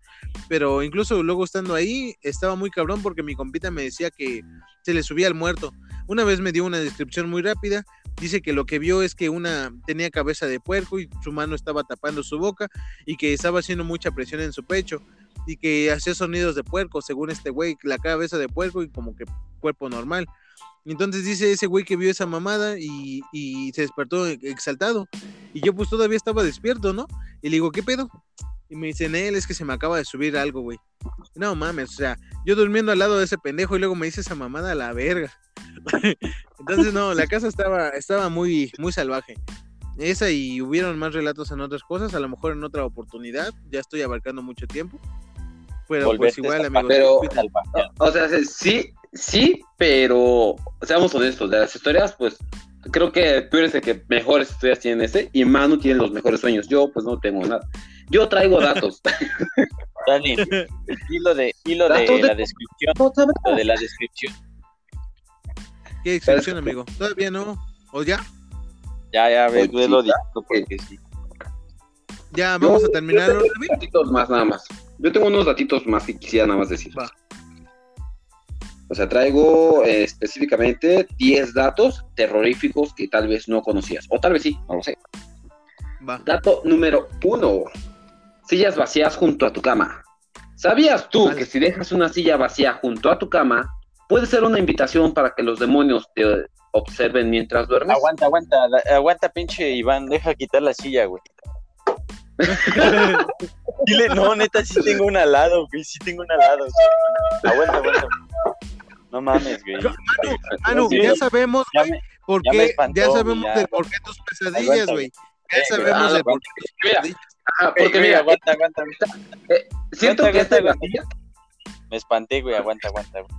Pero incluso luego estando ahí, estaba muy cabrón porque mi compita me decía que se le subía al muerto. Una vez me dio una descripción muy rápida, dice que lo que vio es que una tenía cabeza de puerco y su mano estaba tapando su boca y que estaba haciendo mucha presión en su pecho y que hacía sonidos de puerco, según este güey, la cabeza de puerco y como que cuerpo normal. Y Entonces dice ese güey que vio esa mamada y, y se despertó exaltado. Y yo pues todavía estaba despierto, ¿no? Y le digo, ¿qué pedo? Y me dicen, él es que se me acaba de subir algo, güey. No mames, o sea, yo durmiendo al lado de ese pendejo y luego me dice esa mamada a la verga. Entonces no, la casa estaba, estaba muy, muy salvaje. Esa y hubieron más relatos en otras cosas, a lo mejor en otra oportunidad, ya estoy abarcando mucho tiempo. Pero pues igual, amigos. Pero-. O sea, sí, sí, pero seamos honestos, de las historias, pues creo que tú eres el que mejores historias tiene ese y Manu tiene los mejores sueños. Yo, pues no tengo nada. Yo traigo datos. Dani, hilo de, hilo de de- la descripción, lo de la descripción. ¿Qué excepción, amigo? Todavía no. ¿O ya? Ya, ya, ves, Oye, lo sí, directo, porque sí. Ya vamos a terminar. Yo ¿no, tengo David? datitos más, nada más. Yo tengo unos datitos más que quisiera nada más decir. Va. O sea, traigo eh, específicamente 10 datos terroríficos que tal vez no conocías. O tal vez sí, no lo sé. Va. Dato número uno. Sillas vacías junto a tu cama. ¿Sabías tú Vale. que si dejas una silla vacía junto a tu cama, puede ser una invitación para que los demonios te observen mientras duermes? Aguanta, aguanta, aguanta, pinche Iván, deja quitar la silla, güey. Dile, no, neta, sí tengo un alado, güey, sí tengo un alado. Aguanta, aguanta. No mames, güey. Manu, Sí, ya sabemos ya por ya espantó, güey, sabemos ya. del por qué tus pesadillas, Aguanta, güey. Ya Eh, güey, sabemos ah, el por qué tus pesadillas. Ajá, Porque mira, aguanta, aguanta. siento aguanta, que esta Me espanté, güey, aguanta, aguanta. güey.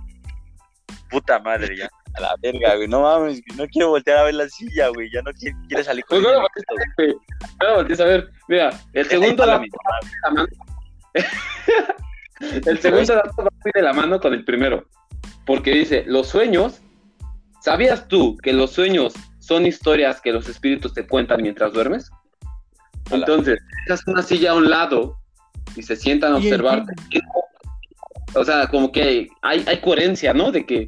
Puta madre, ya. A la verga, güey. No mames, no quiero voltear a ver la silla, güey. Ya no quiero, quiero salir con Pues el bueno, güey. Claro, voltees a ver, mira, el segundo dato El segundo dato va muy de la mano con el primero. Porque dice, los sueños, ¿sabías tú que los sueños son historias que los espíritus te cuentan mientras duermes? Hola. Entonces, dejas una silla a un lado y se sientan a observarte. O sea, como que hay, hay coherencia, ¿no? De que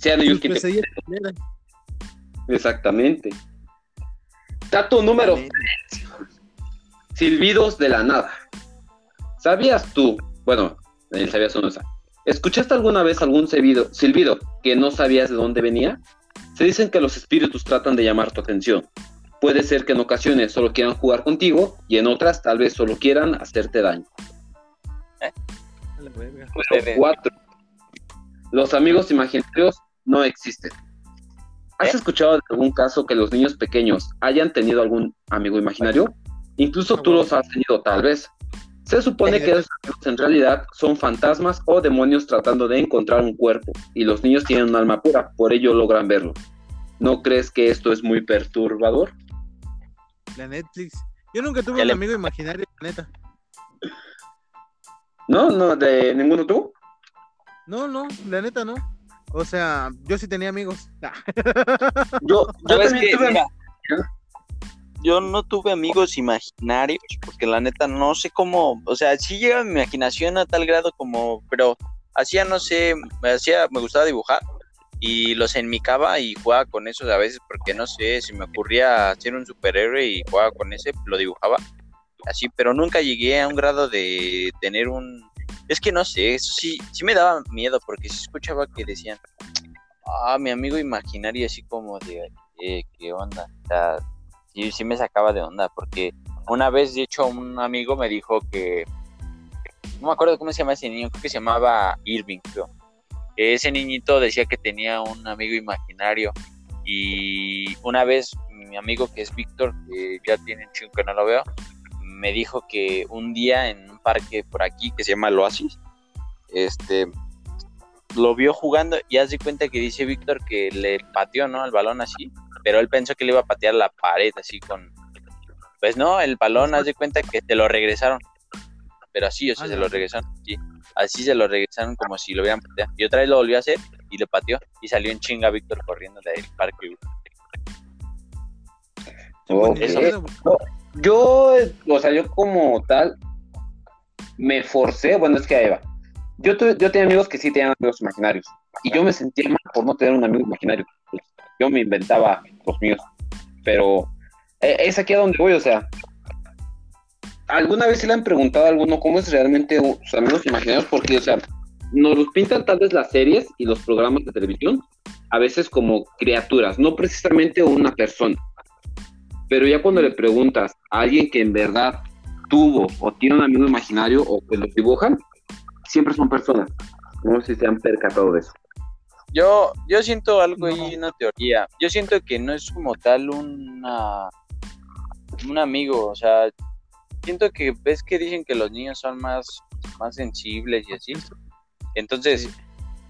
sean ellos quienes. Exactamente. Dato número silbidos de la nada. ¿Sabías tú? Bueno, él sabía su esa. ¿Escuchaste alguna vez algún silbido, silbido que no sabías de dónde venía? Se dicen que los espíritus tratan de llamar tu atención. Puede ser que en ocasiones solo quieran jugar contigo y en otras tal vez solo quieran hacerte daño. Número cuatro. Los amigos imaginarios no existen. ¿Has ¿Eh? escuchado de algún caso que los niños pequeños hayan tenido algún amigo imaginario? Incluso tú los has tenido, tal vez. Se supone que esos amigos en realidad son fantasmas o demonios tratando de encontrar un cuerpo, y los niños tienen un alma pura, por ello logran verlo. ¿No crees que esto es muy perturbador? La Netflix. Yo nunca tuve un amigo imaginario, la neta. ¿No? ¿No? ¿De ninguno tú? No, no, la neta no. O sea, yo sí tenía amigos. Yo, yo ¿Sabes también qué? tuve- Mira, yo no tuve amigos imaginarios, porque la neta no sé cómo, o sea, sí llega mi imaginación a tal grado como, pero hacía, no sé, me hacía, me gustaba dibujar y los enmicaba y jugaba con esos a veces, porque no sé, si me ocurría ser un superhéroe y jugaba con ese, lo dibujaba así, pero nunca llegué a un grado de tener un, es que no sé, eso sí, sí me daba miedo, porque sí escuchaba que decían, ah, mi amigo imaginario, así como de, eh, ¿qué onda? O sea, sí, sí me sacaba de onda, porque una vez, de hecho, un amigo me dijo que, no me acuerdo cómo se llama ese niño, creo que se llamaba Irving, creo. Ese niñito decía que tenía un amigo imaginario y una vez mi amigo que es Víctor, que ya tiene un chingo que no lo veo, me dijo que un día en parque por aquí que se llama El Oasis, este, lo vio jugando y hace cuenta que dice Víctor que le pateó, ¿no? El balón así, pero él pensó que le iba a patear la pared así con... Pues no, el balón, haz de cuenta que te lo regresaron. Pero así, o sea, se lo regresaron. Sí. Así se lo regresaron como si lo hubieran pateado. Y otra vez lo volvió a hacer y le pateó. Y salió en chinga Víctor corriendo del parque. güey. Ok. Eso- Yo, o sea, yo como tal, me forcé, bueno, es que ahí va. Yo, yo tenía amigos que sí tenían amigos imaginarios. Y yo me sentía mal por no tener un amigo imaginario. Yo me inventaba los míos. Pero eh, es aquí a donde voy, o sea. ¿Alguna vez se le han preguntado a alguno cómo es realmente sus amigos imaginarios? Porque, o sea, nos los pintan tal vez las series y los programas de televisión, a veces como criaturas, no precisamente una persona. Pero ya cuando le preguntas a alguien que en verdad tuvo o tiene un amigo imaginario o que los dibujan, siempre son personas. No sé si se han percatado de eso. Yo, yo siento algo ahí, una teoría. Yo siento que no es como tal una, un amigo, o sea, siento que ves que dicen que los niños son más, más sensibles y así. Entonces,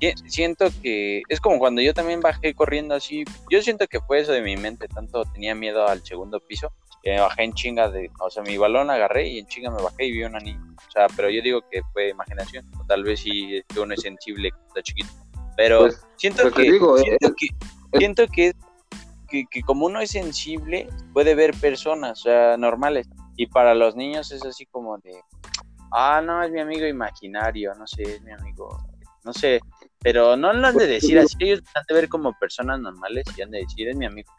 si- siento que es como cuando yo también bajé corriendo así. Yo siento que fue eso de mi mente, tanto tenía miedo al segundo piso que me bajé en chinga de, o sea, mi balón agarré y en chinga me bajé y vi una niña. O sea, pero yo digo que fue imaginación, o tal vez sí es que uno es sensible cuando está chiquito. Pero Pues- siento pues que digo, siento eh, que siento que, que, que como uno es sensible, puede ver personas, o sea, normales. Y para los niños es así como de, ah, no, es mi amigo imaginario, no sé, es mi amigo, no sé. Pero no lo han de decir así, ellos han de ver como personas normales y han de decir, es mi amigo.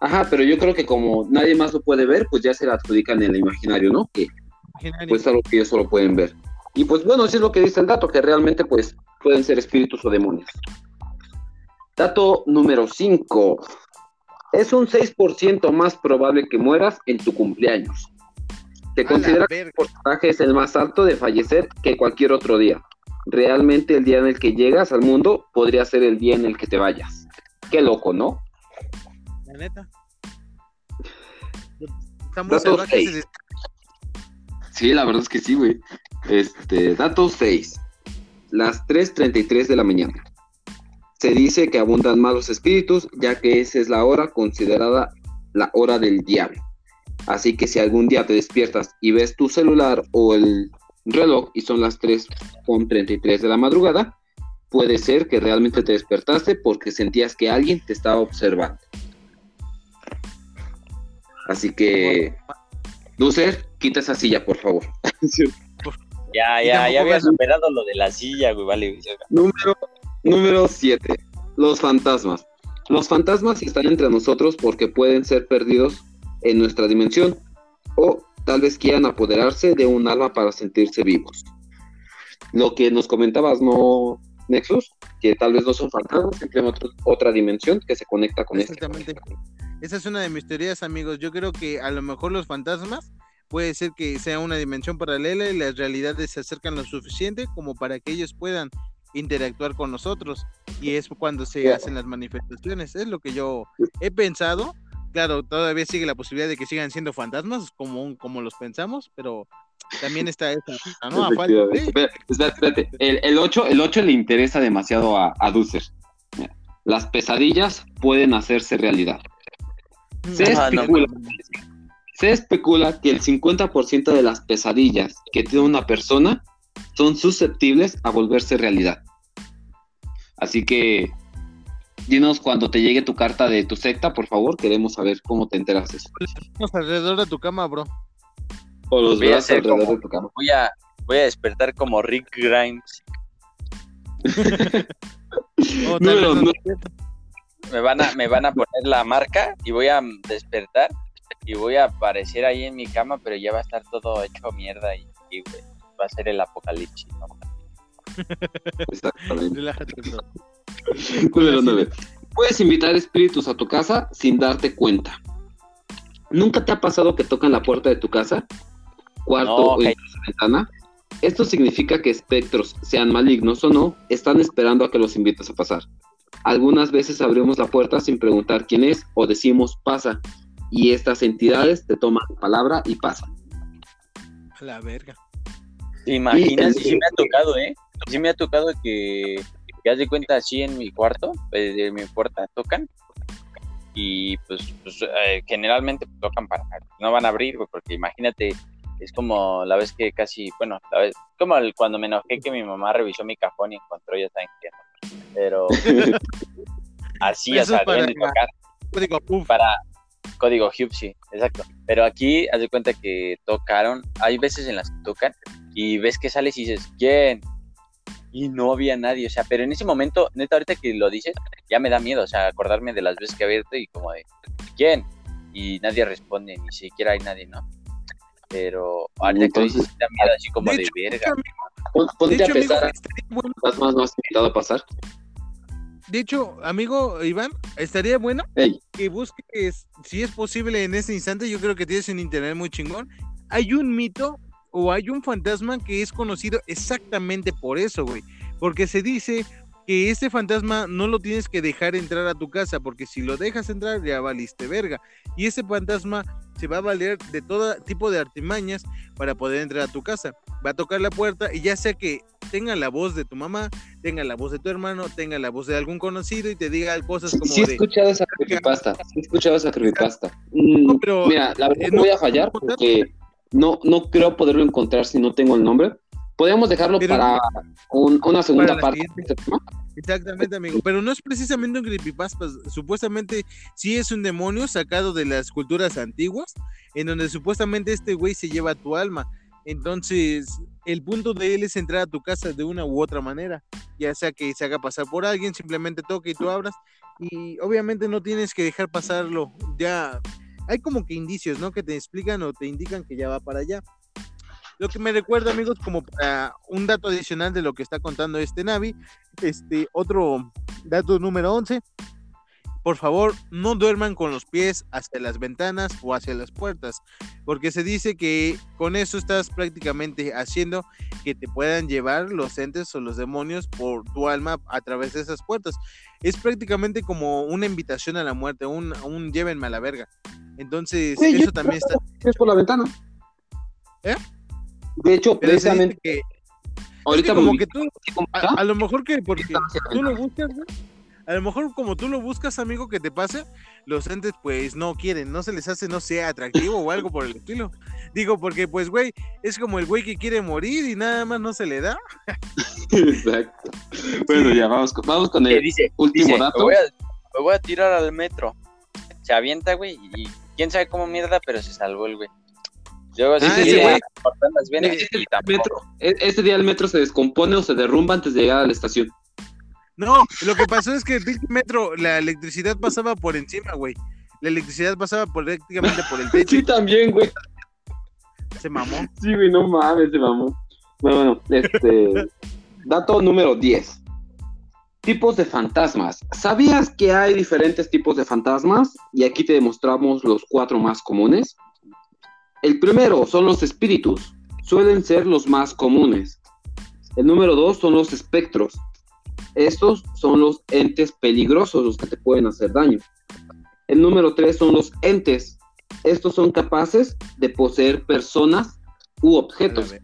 Ajá, pero yo creo que como nadie más lo puede ver, pues ya se la adjudican en el imaginario, ¿no? Que imaginario. pues es algo que ellos solo pueden ver. Y pues bueno, así es lo que dice el dato, que realmente pues pueden ser espíritus o demonios. Dato número 5. Es un 6% más probable que mueras en tu cumpleaños. La considera que el porcentaje es el más alto de fallecer que cualquier otro día. Realmente el día en el que llegas al mundo podría ser el día en el que te vayas. Qué loco, ¿no? La neta. Estamos Dato seis. Sí, la verdad es que sí, güey. Este, dato 6. Las 3.33 de la mañana. Se dice que abundan malos espíritus, ya que esa es la hora considerada la hora del diablo. Así que si algún día te despiertas y ves tu celular o el reloj y son las 3.33 de la madrugada, puede ser que realmente te despertaste porque sentías que alguien te estaba observando. Así que, Lucer, quita esa silla, por favor. Ya, ya, ya había superado lo de la silla, güey, vale. Número, número 7. Los fantasmas. Los fantasmas están entre nosotros porque pueden ser perdidos en nuestra dimensión o tal vez quieran apoderarse de un alma para sentirse vivos. lo que nos comentabas, ¿no, Nexus? Que tal vez no son fantasmas, simplemente otra, dimensión que se conecta con este. Exactamente. Esa es una de mis teorías, amigos. Yo creo que a lo mejor los fantasmas puede ser que sea una dimensión paralela y las realidades se acercan lo suficiente como para que ellos puedan interactuar con nosotros y es cuando se hacen las manifestaciones. Es lo que yo he pensado. Claro, todavía sigue la posibilidad de que sigan siendo fantasmas como, como los pensamos, pero también está esa, ¿no? Espérate, espérate. El, el 8, el 8 le interesa demasiado a, a Las pesadillas pueden hacerse realidad. Se no, especula, se especula que el 50% de las pesadillas que tiene una persona son susceptibles a volverse realidad. Así que dinos cuando te llegue tu carta de tu secta, por favor, queremos saber cómo te enteras de eso. Alrededor de tu cama, bro. O los Voy a alrededor como- de tu cama. Voy a, voy a despertar como Rick Grimes. No- Me van a, me van a poner la marca y voy a despertar y voy a aparecer ahí en mi cama, pero ya va a estar todo hecho mierda y, va a ser el apocalipsis, ¿no? Exactamente. Relájate. Número 9. Puedes invitar espíritus a tu casa sin darte cuenta. ¿Nunca te ha pasado que tocan la puerta de tu casa, cuarto No, o incluso ventana? Esto significa que espectros, sean malignos o no, están esperando a que los invites a pasar. Algunas veces abrimos la puerta sin preguntar quién es o decimos pasa, y estas entidades te toman la palabra y pasan. A la verga. ¿Te imaginas? Sí me ha tocado, ¿eh? Sí me ha tocado que, que haz de cuenta así en mi cuarto, desde mi puerta, tocan. Y pues, pues, eh, generalmente tocan para... No van a abrir, porque imagínate, es como la vez que casi, bueno, la vez, como el- cuando me enojé que mi mamá revisó mi cajón y encontró, ya saben. Pero así, o sea, para- tocar Digo, uf, para código Hub, sí, exacto. Pero aquí, haz de cuenta que tocaron, hay veces en las que tocan y ves que sales y dices, ¿quién? Y no había nadie, o sea, pero en ese momento, neta, ahorita que lo dices, ya me da miedo, o sea, acordarme de las veces que he abierto y como de, ¿quién? Y nadie responde, ni siquiera hay nadie, ¿no? Pero ahorita que dices, miedo, así como de de, hecho, verga. De Ponte a hecho, amigo, pensar, estaría bueno- ¿estás más, más invitado a pasar? de hecho, amigo Iván, estaría bueno que busques, si es posible en este instante, yo creo que tienes un internet muy chingón. Hay un mito o hay un fantasma que es conocido exactamente por eso, güey. Porque se dice que este fantasma no lo tienes que dejar entrar a tu casa, porque si lo dejas entrar ya valiste verga. Y ese fantasma se va a valer de todo tipo de artimañas para poder entrar a tu casa. Va a tocar la puerta y ya sea que tenga la voz de tu mamá, tenga la voz de tu hermano, tenga la voz de algún conocido y te diga cosas como sí he de... escuchado esa creepypasta, sí he escuchado esa creepypasta. Mm, No, pero- Mira, la verdad eh, no- voy a fallar porque no, no creo poderlo encontrar si no tengo el nombre. Podríamos dejarlo Pero- para un- una segunda parte este. Exactamente, amigo. Pero no es precisamente un creepypasta. Supuestamente sí es un demonio sacado de las culturas antiguas, en donde supuestamente este güey se lleva tu alma. Entonces, el punto de él es entrar a tu casa de una u otra manera. Ya sea que se haga pasar por alguien, simplemente toque y tú abras. Y obviamente no tienes que dejar pasarlo. Ya hay como que indicios, ¿no? Que te explican o te indican que ya va para allá. Lo que me recuerda, amigos, como para un dato adicional de lo que está contando este Navi, este otro dato número 11. Por favor, no duerman con los pies hacia las ventanas o hacia las puertas, porque se dice que con eso estás prácticamente haciendo que te puedan llevar los entes o los demonios por tu alma a través de esas puertas. Es prácticamente como una invitación a la muerte, un, un llévenme a la verga. Entonces, Sí, eso también está. Es por la ventana. ¿Eh? De hecho, precisamente, que, ahorita es que como me que tú, a, lo mejor que porque tú lo buscas, güey. A lo mejor como tú lo buscas, amigo, que te pase, los entes pues no quieren, no se les hace, no sea atractivo o algo por el estilo. Digo, porque pues, güey, es como el güey que quiere morir y nada más no se le da. Exacto. Bueno, ya vamos con, vamos con Que el dice, último dice, dato. Me voy, a, me voy a tirar al metro. Se avienta, güey, y quién sabe cómo mierda, pero se salvó el güey. Luego Ah, güey. venas Ese y día metro, e- ese día el metro se descompone o se derrumba antes de llegar a la estación. No, lo que pasó es que el metro, la electricidad pasaba por encima, güey. La electricidad pasaba por- prácticamente por el techo Sí, también, güey. se mamó. Sí, güey, no mames, se mamó. Bueno, bueno, este. dato número 10. Tipos de fantasmas. ¿Sabías que hay diferentes tipos de fantasmas? Y aquí te demostramos los cuatro más comunes. El primero son los espíritus. Suelen ser los más comunes. El número dos son los espectros. Estos son los entes peligrosos, los que te pueden hacer daño. El número tres son los entes. Estos son capaces de poseer personas u objetos.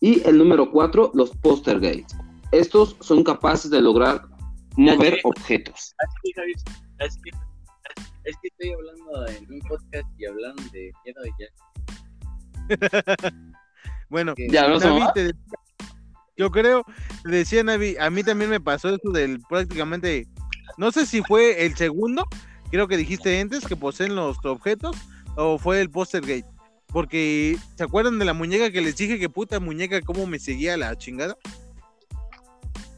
Y el número cuatro, los poltergeist. Estos son capaces de lograr mover objetos. Es que, es que, es que estoy hablando en un podcast y hablando de miedo y ya. Bueno, Ya, ¿no, Navi te decía- yo creo, te decía Navi, a mí también me pasó eso del prácticamente, no sé si fue el segundo, creo que dijiste antes, que poseen los objetos, o fue el poster gate. Porque, ¿se acuerdan de la muñeca que les dije que puta muñeca cómo me seguía la chingada?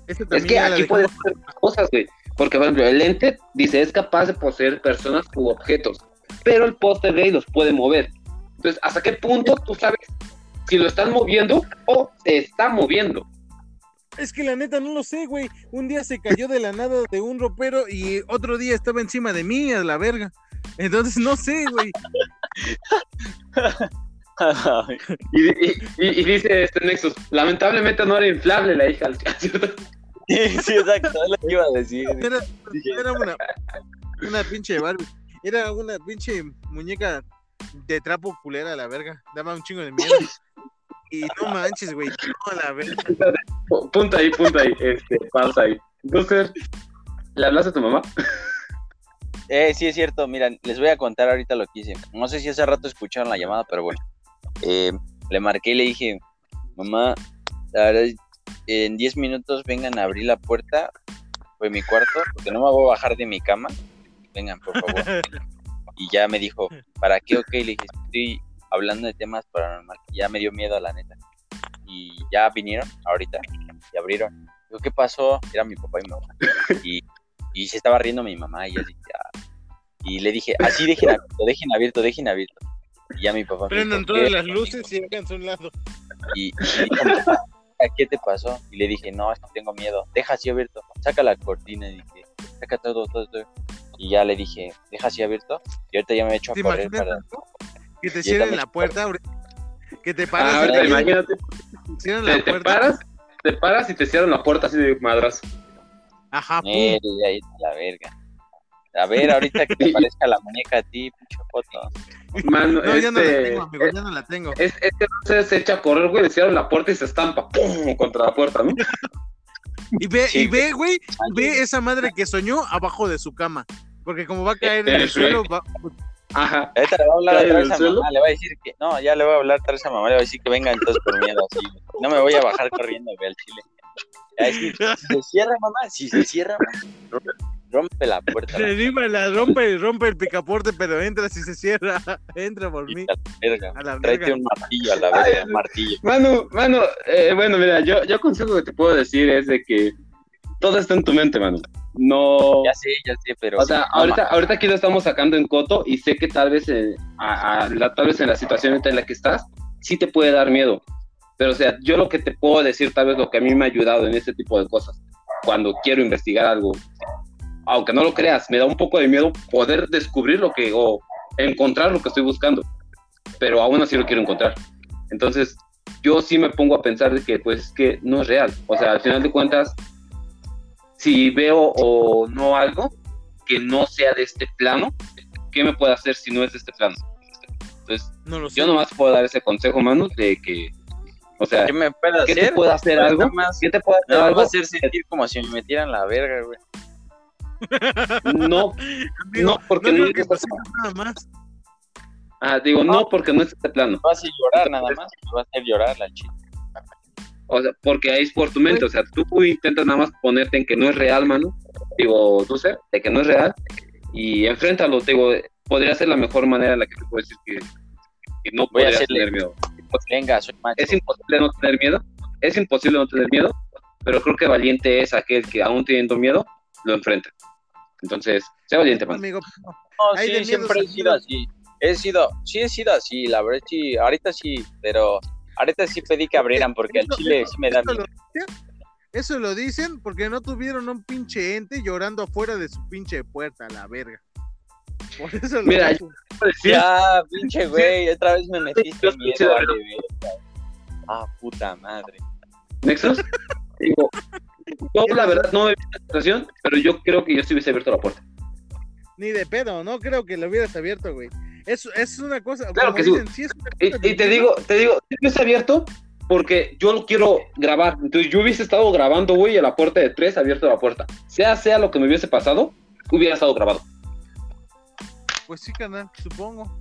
Es que aquí dejamos- puede ser cosas, güey. Porque, por ejemplo, el ente dice es capaz de poseer personas u objetos, pero el póster gay los puede mover. Entonces, ¿hasta qué punto tú sabes si lo están moviendo o se está moviendo? Es que la neta no lo sé, güey. Un día se cayó de la nada de un ropero y otro día estaba encima de mí, a la verga. Entonces no sé, güey. Y, y- y- y dice este Nexus, lamentablemente no era inflable la hija, ¿cierto? Sí, sí, exacto, es lo que iba a decir. Era, una, una pinche Barbie. Era una pinche muñeca de trapo culera, a la verga. Daba un chingo de miedo. Y no manches, güey. No, a la verga. Pu- Punto ahí, punto ahí, este, pausa ahí. Entonces, ¿le hablaste a tu mamá? Eh, sí, es cierto. Miren, les voy a contar ahorita lo que hice. No sé si hace rato escucharon la llamada, pero bueno. Eh, le marqué y le dije, mamá, la verdad, en 10 minutos vengan a abrir la puerta de mi cuarto, porque no me voy a bajar de mi cama. Vengan, por favor. Y ya me dijo, ¿para qué? Ok, le dije, estoy hablando de temas paranormales. Ya me dio miedo, la neta. Y ya vinieron ahorita y abrieron. Digo, ¿qué pasó? Era mi papá y mi mamá. Y, y se estaba riendo mi mamá y yo dije, "Ah". Y le dije, así dejen abierto, dejen abierto, dejen abierto. Y ya mi papá me Prendan dijo, todas las luces y háganse a un lado. Y, y papá, ¿qué te pasó? Y le dije, no, es que tengo miedo. Deja así abierto. Saca la cortina y dije, saca todo, todo, todo. Y ya le dije, deja así abierto. Y ahorita ya me he hecho a ¿Te correr para... tú? que te cierren la puerta? Que te Ah, paras y ahorita te imagínate, cierran te, la te puerta. paras, te paras y te cierran la puerta así de madras. Ajá, pum. Eh, ahí está la verga. A ver, ahorita que te parezca la muñeca a ti, pinche foto. Mano, No, ya no la este, tengo, amigo, ya no la tengo. Es, es que no se, echa a correr, güey, le cierran la puerta y se estampa, ¡pum! contra la puerta, ¿no? Y ve, Sí. y ve, güey, ve esa madre que soñó abajo de su cama. Porque como va a caer en Eh, el suelo, va- Aja. Ahorita le voy a hablar ¿Cae otra en vez el a suelo? mamá, le voy a decir que, no, ya le voy a hablar a mamá, le voy a decir que venga entonces por miedo, así. No me voy a bajar corriendo, ve al chile. Le voy a decir, si se cierra, mamá, si se cierra, mamá, rompe la puerta. le digo, la rompe, rompe el picaporte, pero entra si se cierra. Entra por mí. A la verga. A la Tráete verga. un martillo a la verga, un martillo. Manu, Manu, eh, bueno, mira, yo, yo consejo que te puedo decir es de que todo está en tu mente, Manu. No. Ya sé, ya sé, pero. O sea, ahorita, ahorita aquí lo estamos sacando en coto y sé que tal vez, eh, a- a la, tal vez en la situación en la que estás, sí te puede dar miedo. Pero, o sea, yo lo que te puedo decir, tal vez lo que a mí me ha ayudado en este tipo de cosas, cuando quiero investigar algo, aunque no lo creas, me da un poco de miedo poder descubrir lo que, o encontrar lo que estoy buscando, pero aún así lo quiero encontrar. Entonces, yo sí me pongo a pensar de que, pues, es que no es real. O sea, al final de cuentas, si veo o no algo que no sea de este plano, ¿qué me puede hacer si no es de este plano? Entonces, No lo sé. yo nomás puedo dar ese consejo, Manu, de que, o sea, ¿Qué me puede ¿qué hacer? te puede hacer algo? más- ¿Qué te puede hacer Nada algo? más hacer sentir como si me metieran la verga, güey. No, Amigo, no, porque no no, creo que pase nada más. ah, digo, no, porque no es este plano. Me va a llorar nada más. Me va a hacer llorar la chica. O sea, porque ahí es por tu mente, o sea, tú intentas nada más ponerte en que no es real, Manu, digo, tú sé, de que no es real, y enfréntalo, te digo, podría ser la mejor manera en la que te puedo decir que, que no Voy a podrías tener miedo. Venga, soy macho. Es imposible no tener miedo, es imposible no tener miedo, pero creo que valiente es aquel que aún teniendo miedo, lo enfrenta. Entonces, sé valiente, Manu. Amigo, No, sí, de siempre he sido así. He sido, sí he sido así, la verdad sí, ahorita sí, pero ahorita sí pedí que abrieran porque al Eso- chile sí me da eso miedo. lo dicen- Eso lo dicen porque no tuvieron un pinche ente llorando afuera de su pinche puerta, la verga. Por eso lo Mira, Ya, pinche güey, otra vez me metiste Yo miedo. Ah, puta madre. Nexus, digo, yo la verdad no he visto la situación, pero yo creo que yo sí hubiese abierto la puerta. Ni de pedo, no creo que lo hubieras abierto, güey. Es, es una cosa. Claro que sí. dicen, sí es una Y, te digo, te digo, sí hubiese abierto porque yo lo quiero grabar. Entonces yo hubiese estado grabando, güey, a la puerta de tres, abierto la puerta. Sea, sea lo que me hubiese pasado, hubiera estado grabado. Pues sí, canal, supongo.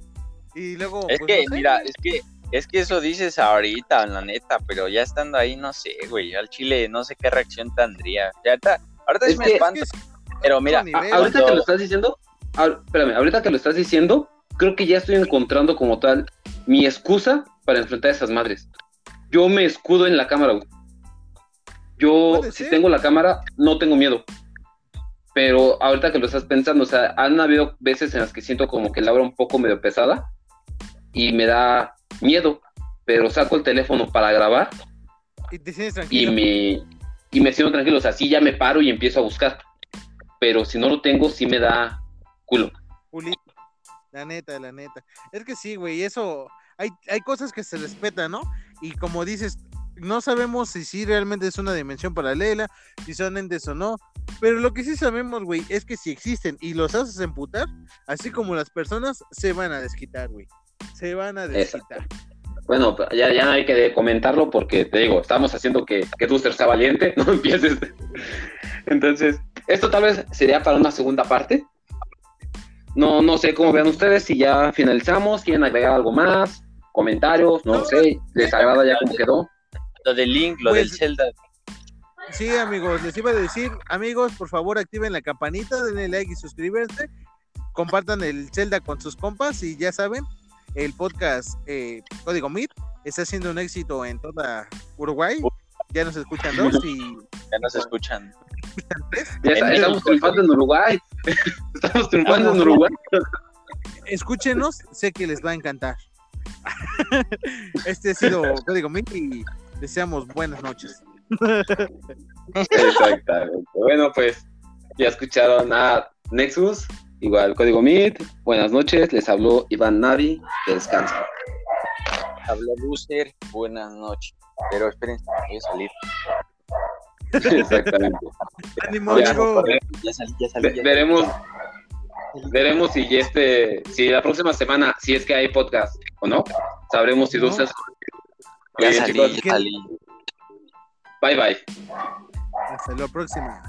Y luego. Es pues, que, no sé, mira, es que, es que eso dices ahorita, la neta, pero ya estando ahí, no sé, güey, al chile no sé qué reacción tendría. Ya ahorita, ahorita Es sí me que- espanto, Es que es pero mira, otro nivel. A- ahorita cuando- que lo estás diciendo, a- espérame, ahorita que lo estás diciendo, creo que ya estoy encontrando como tal mi excusa para enfrentar a esas madres. Yo me escudo en la cámara, güey. Yo, si ser. tengo la cámara, no tengo miedo. Pero ahorita que lo estás pensando, o sea, han habido veces en las que siento como que la obra un poco medio pesada y me da miedo, pero saco el teléfono para grabar Y te y me, y me siento tranquilo. O sea, sí ya me paro y empiezo a buscar. Pero si no lo tengo, sí me da culo. La neta, la neta. Es que sí, güey, eso. Hay, hay cosas que se respetan, ¿no? Y como dices, no sabemos si sí realmente es una dimensión paralela, si son entes o no. Pero lo que sí sabemos, güey, es que si existen y los haces emputar, así como las personas, se van a desquitar, güey. Se van a desquitar. Bueno, ya, ya no hay que comentarlo porque te digo, estamos haciendo que, que Duster sea valiente, no empieces. Entonces, esto tal vez sería para una segunda parte. No, no sé cómo vean ustedes, si ya finalizamos, quieren agregar algo más, comentarios, no No, sé, les agrada ya cómo quedó. lo del link, lo Pues- del Zelda, Sí, amigos, les iba a decir, amigos, por favor activen la campanita, denle like y suscríbanse, compartan el Zelda con sus compas y ya saben, el podcast eh, Código Meet está siendo un éxito en toda Uruguay. Ya nos escuchan dos y ya nos escuchan. Ya está- estamos triunfando en Uruguay. Estamos triunfando en Uruguay. Escúchenos, sé que les va a encantar. Este ha sido Código Meet y deseamos buenas noches. Exactamente. Bueno, pues ya escucharon a Nexus, igual Código Meet. Buenas noches, les habló Iván Navi, que descansen. Habló Booster, buenas noches. Pero esperen, voy a salir. Exactamente. ¡Ánimo, Ya! Ya salí, ya salí. Ya veremos veremos si este si la próxima semana si es que hay podcast o no sabremos si No. Dulces Ya bien, salí, ya salí. bye bye Hasta la próxima.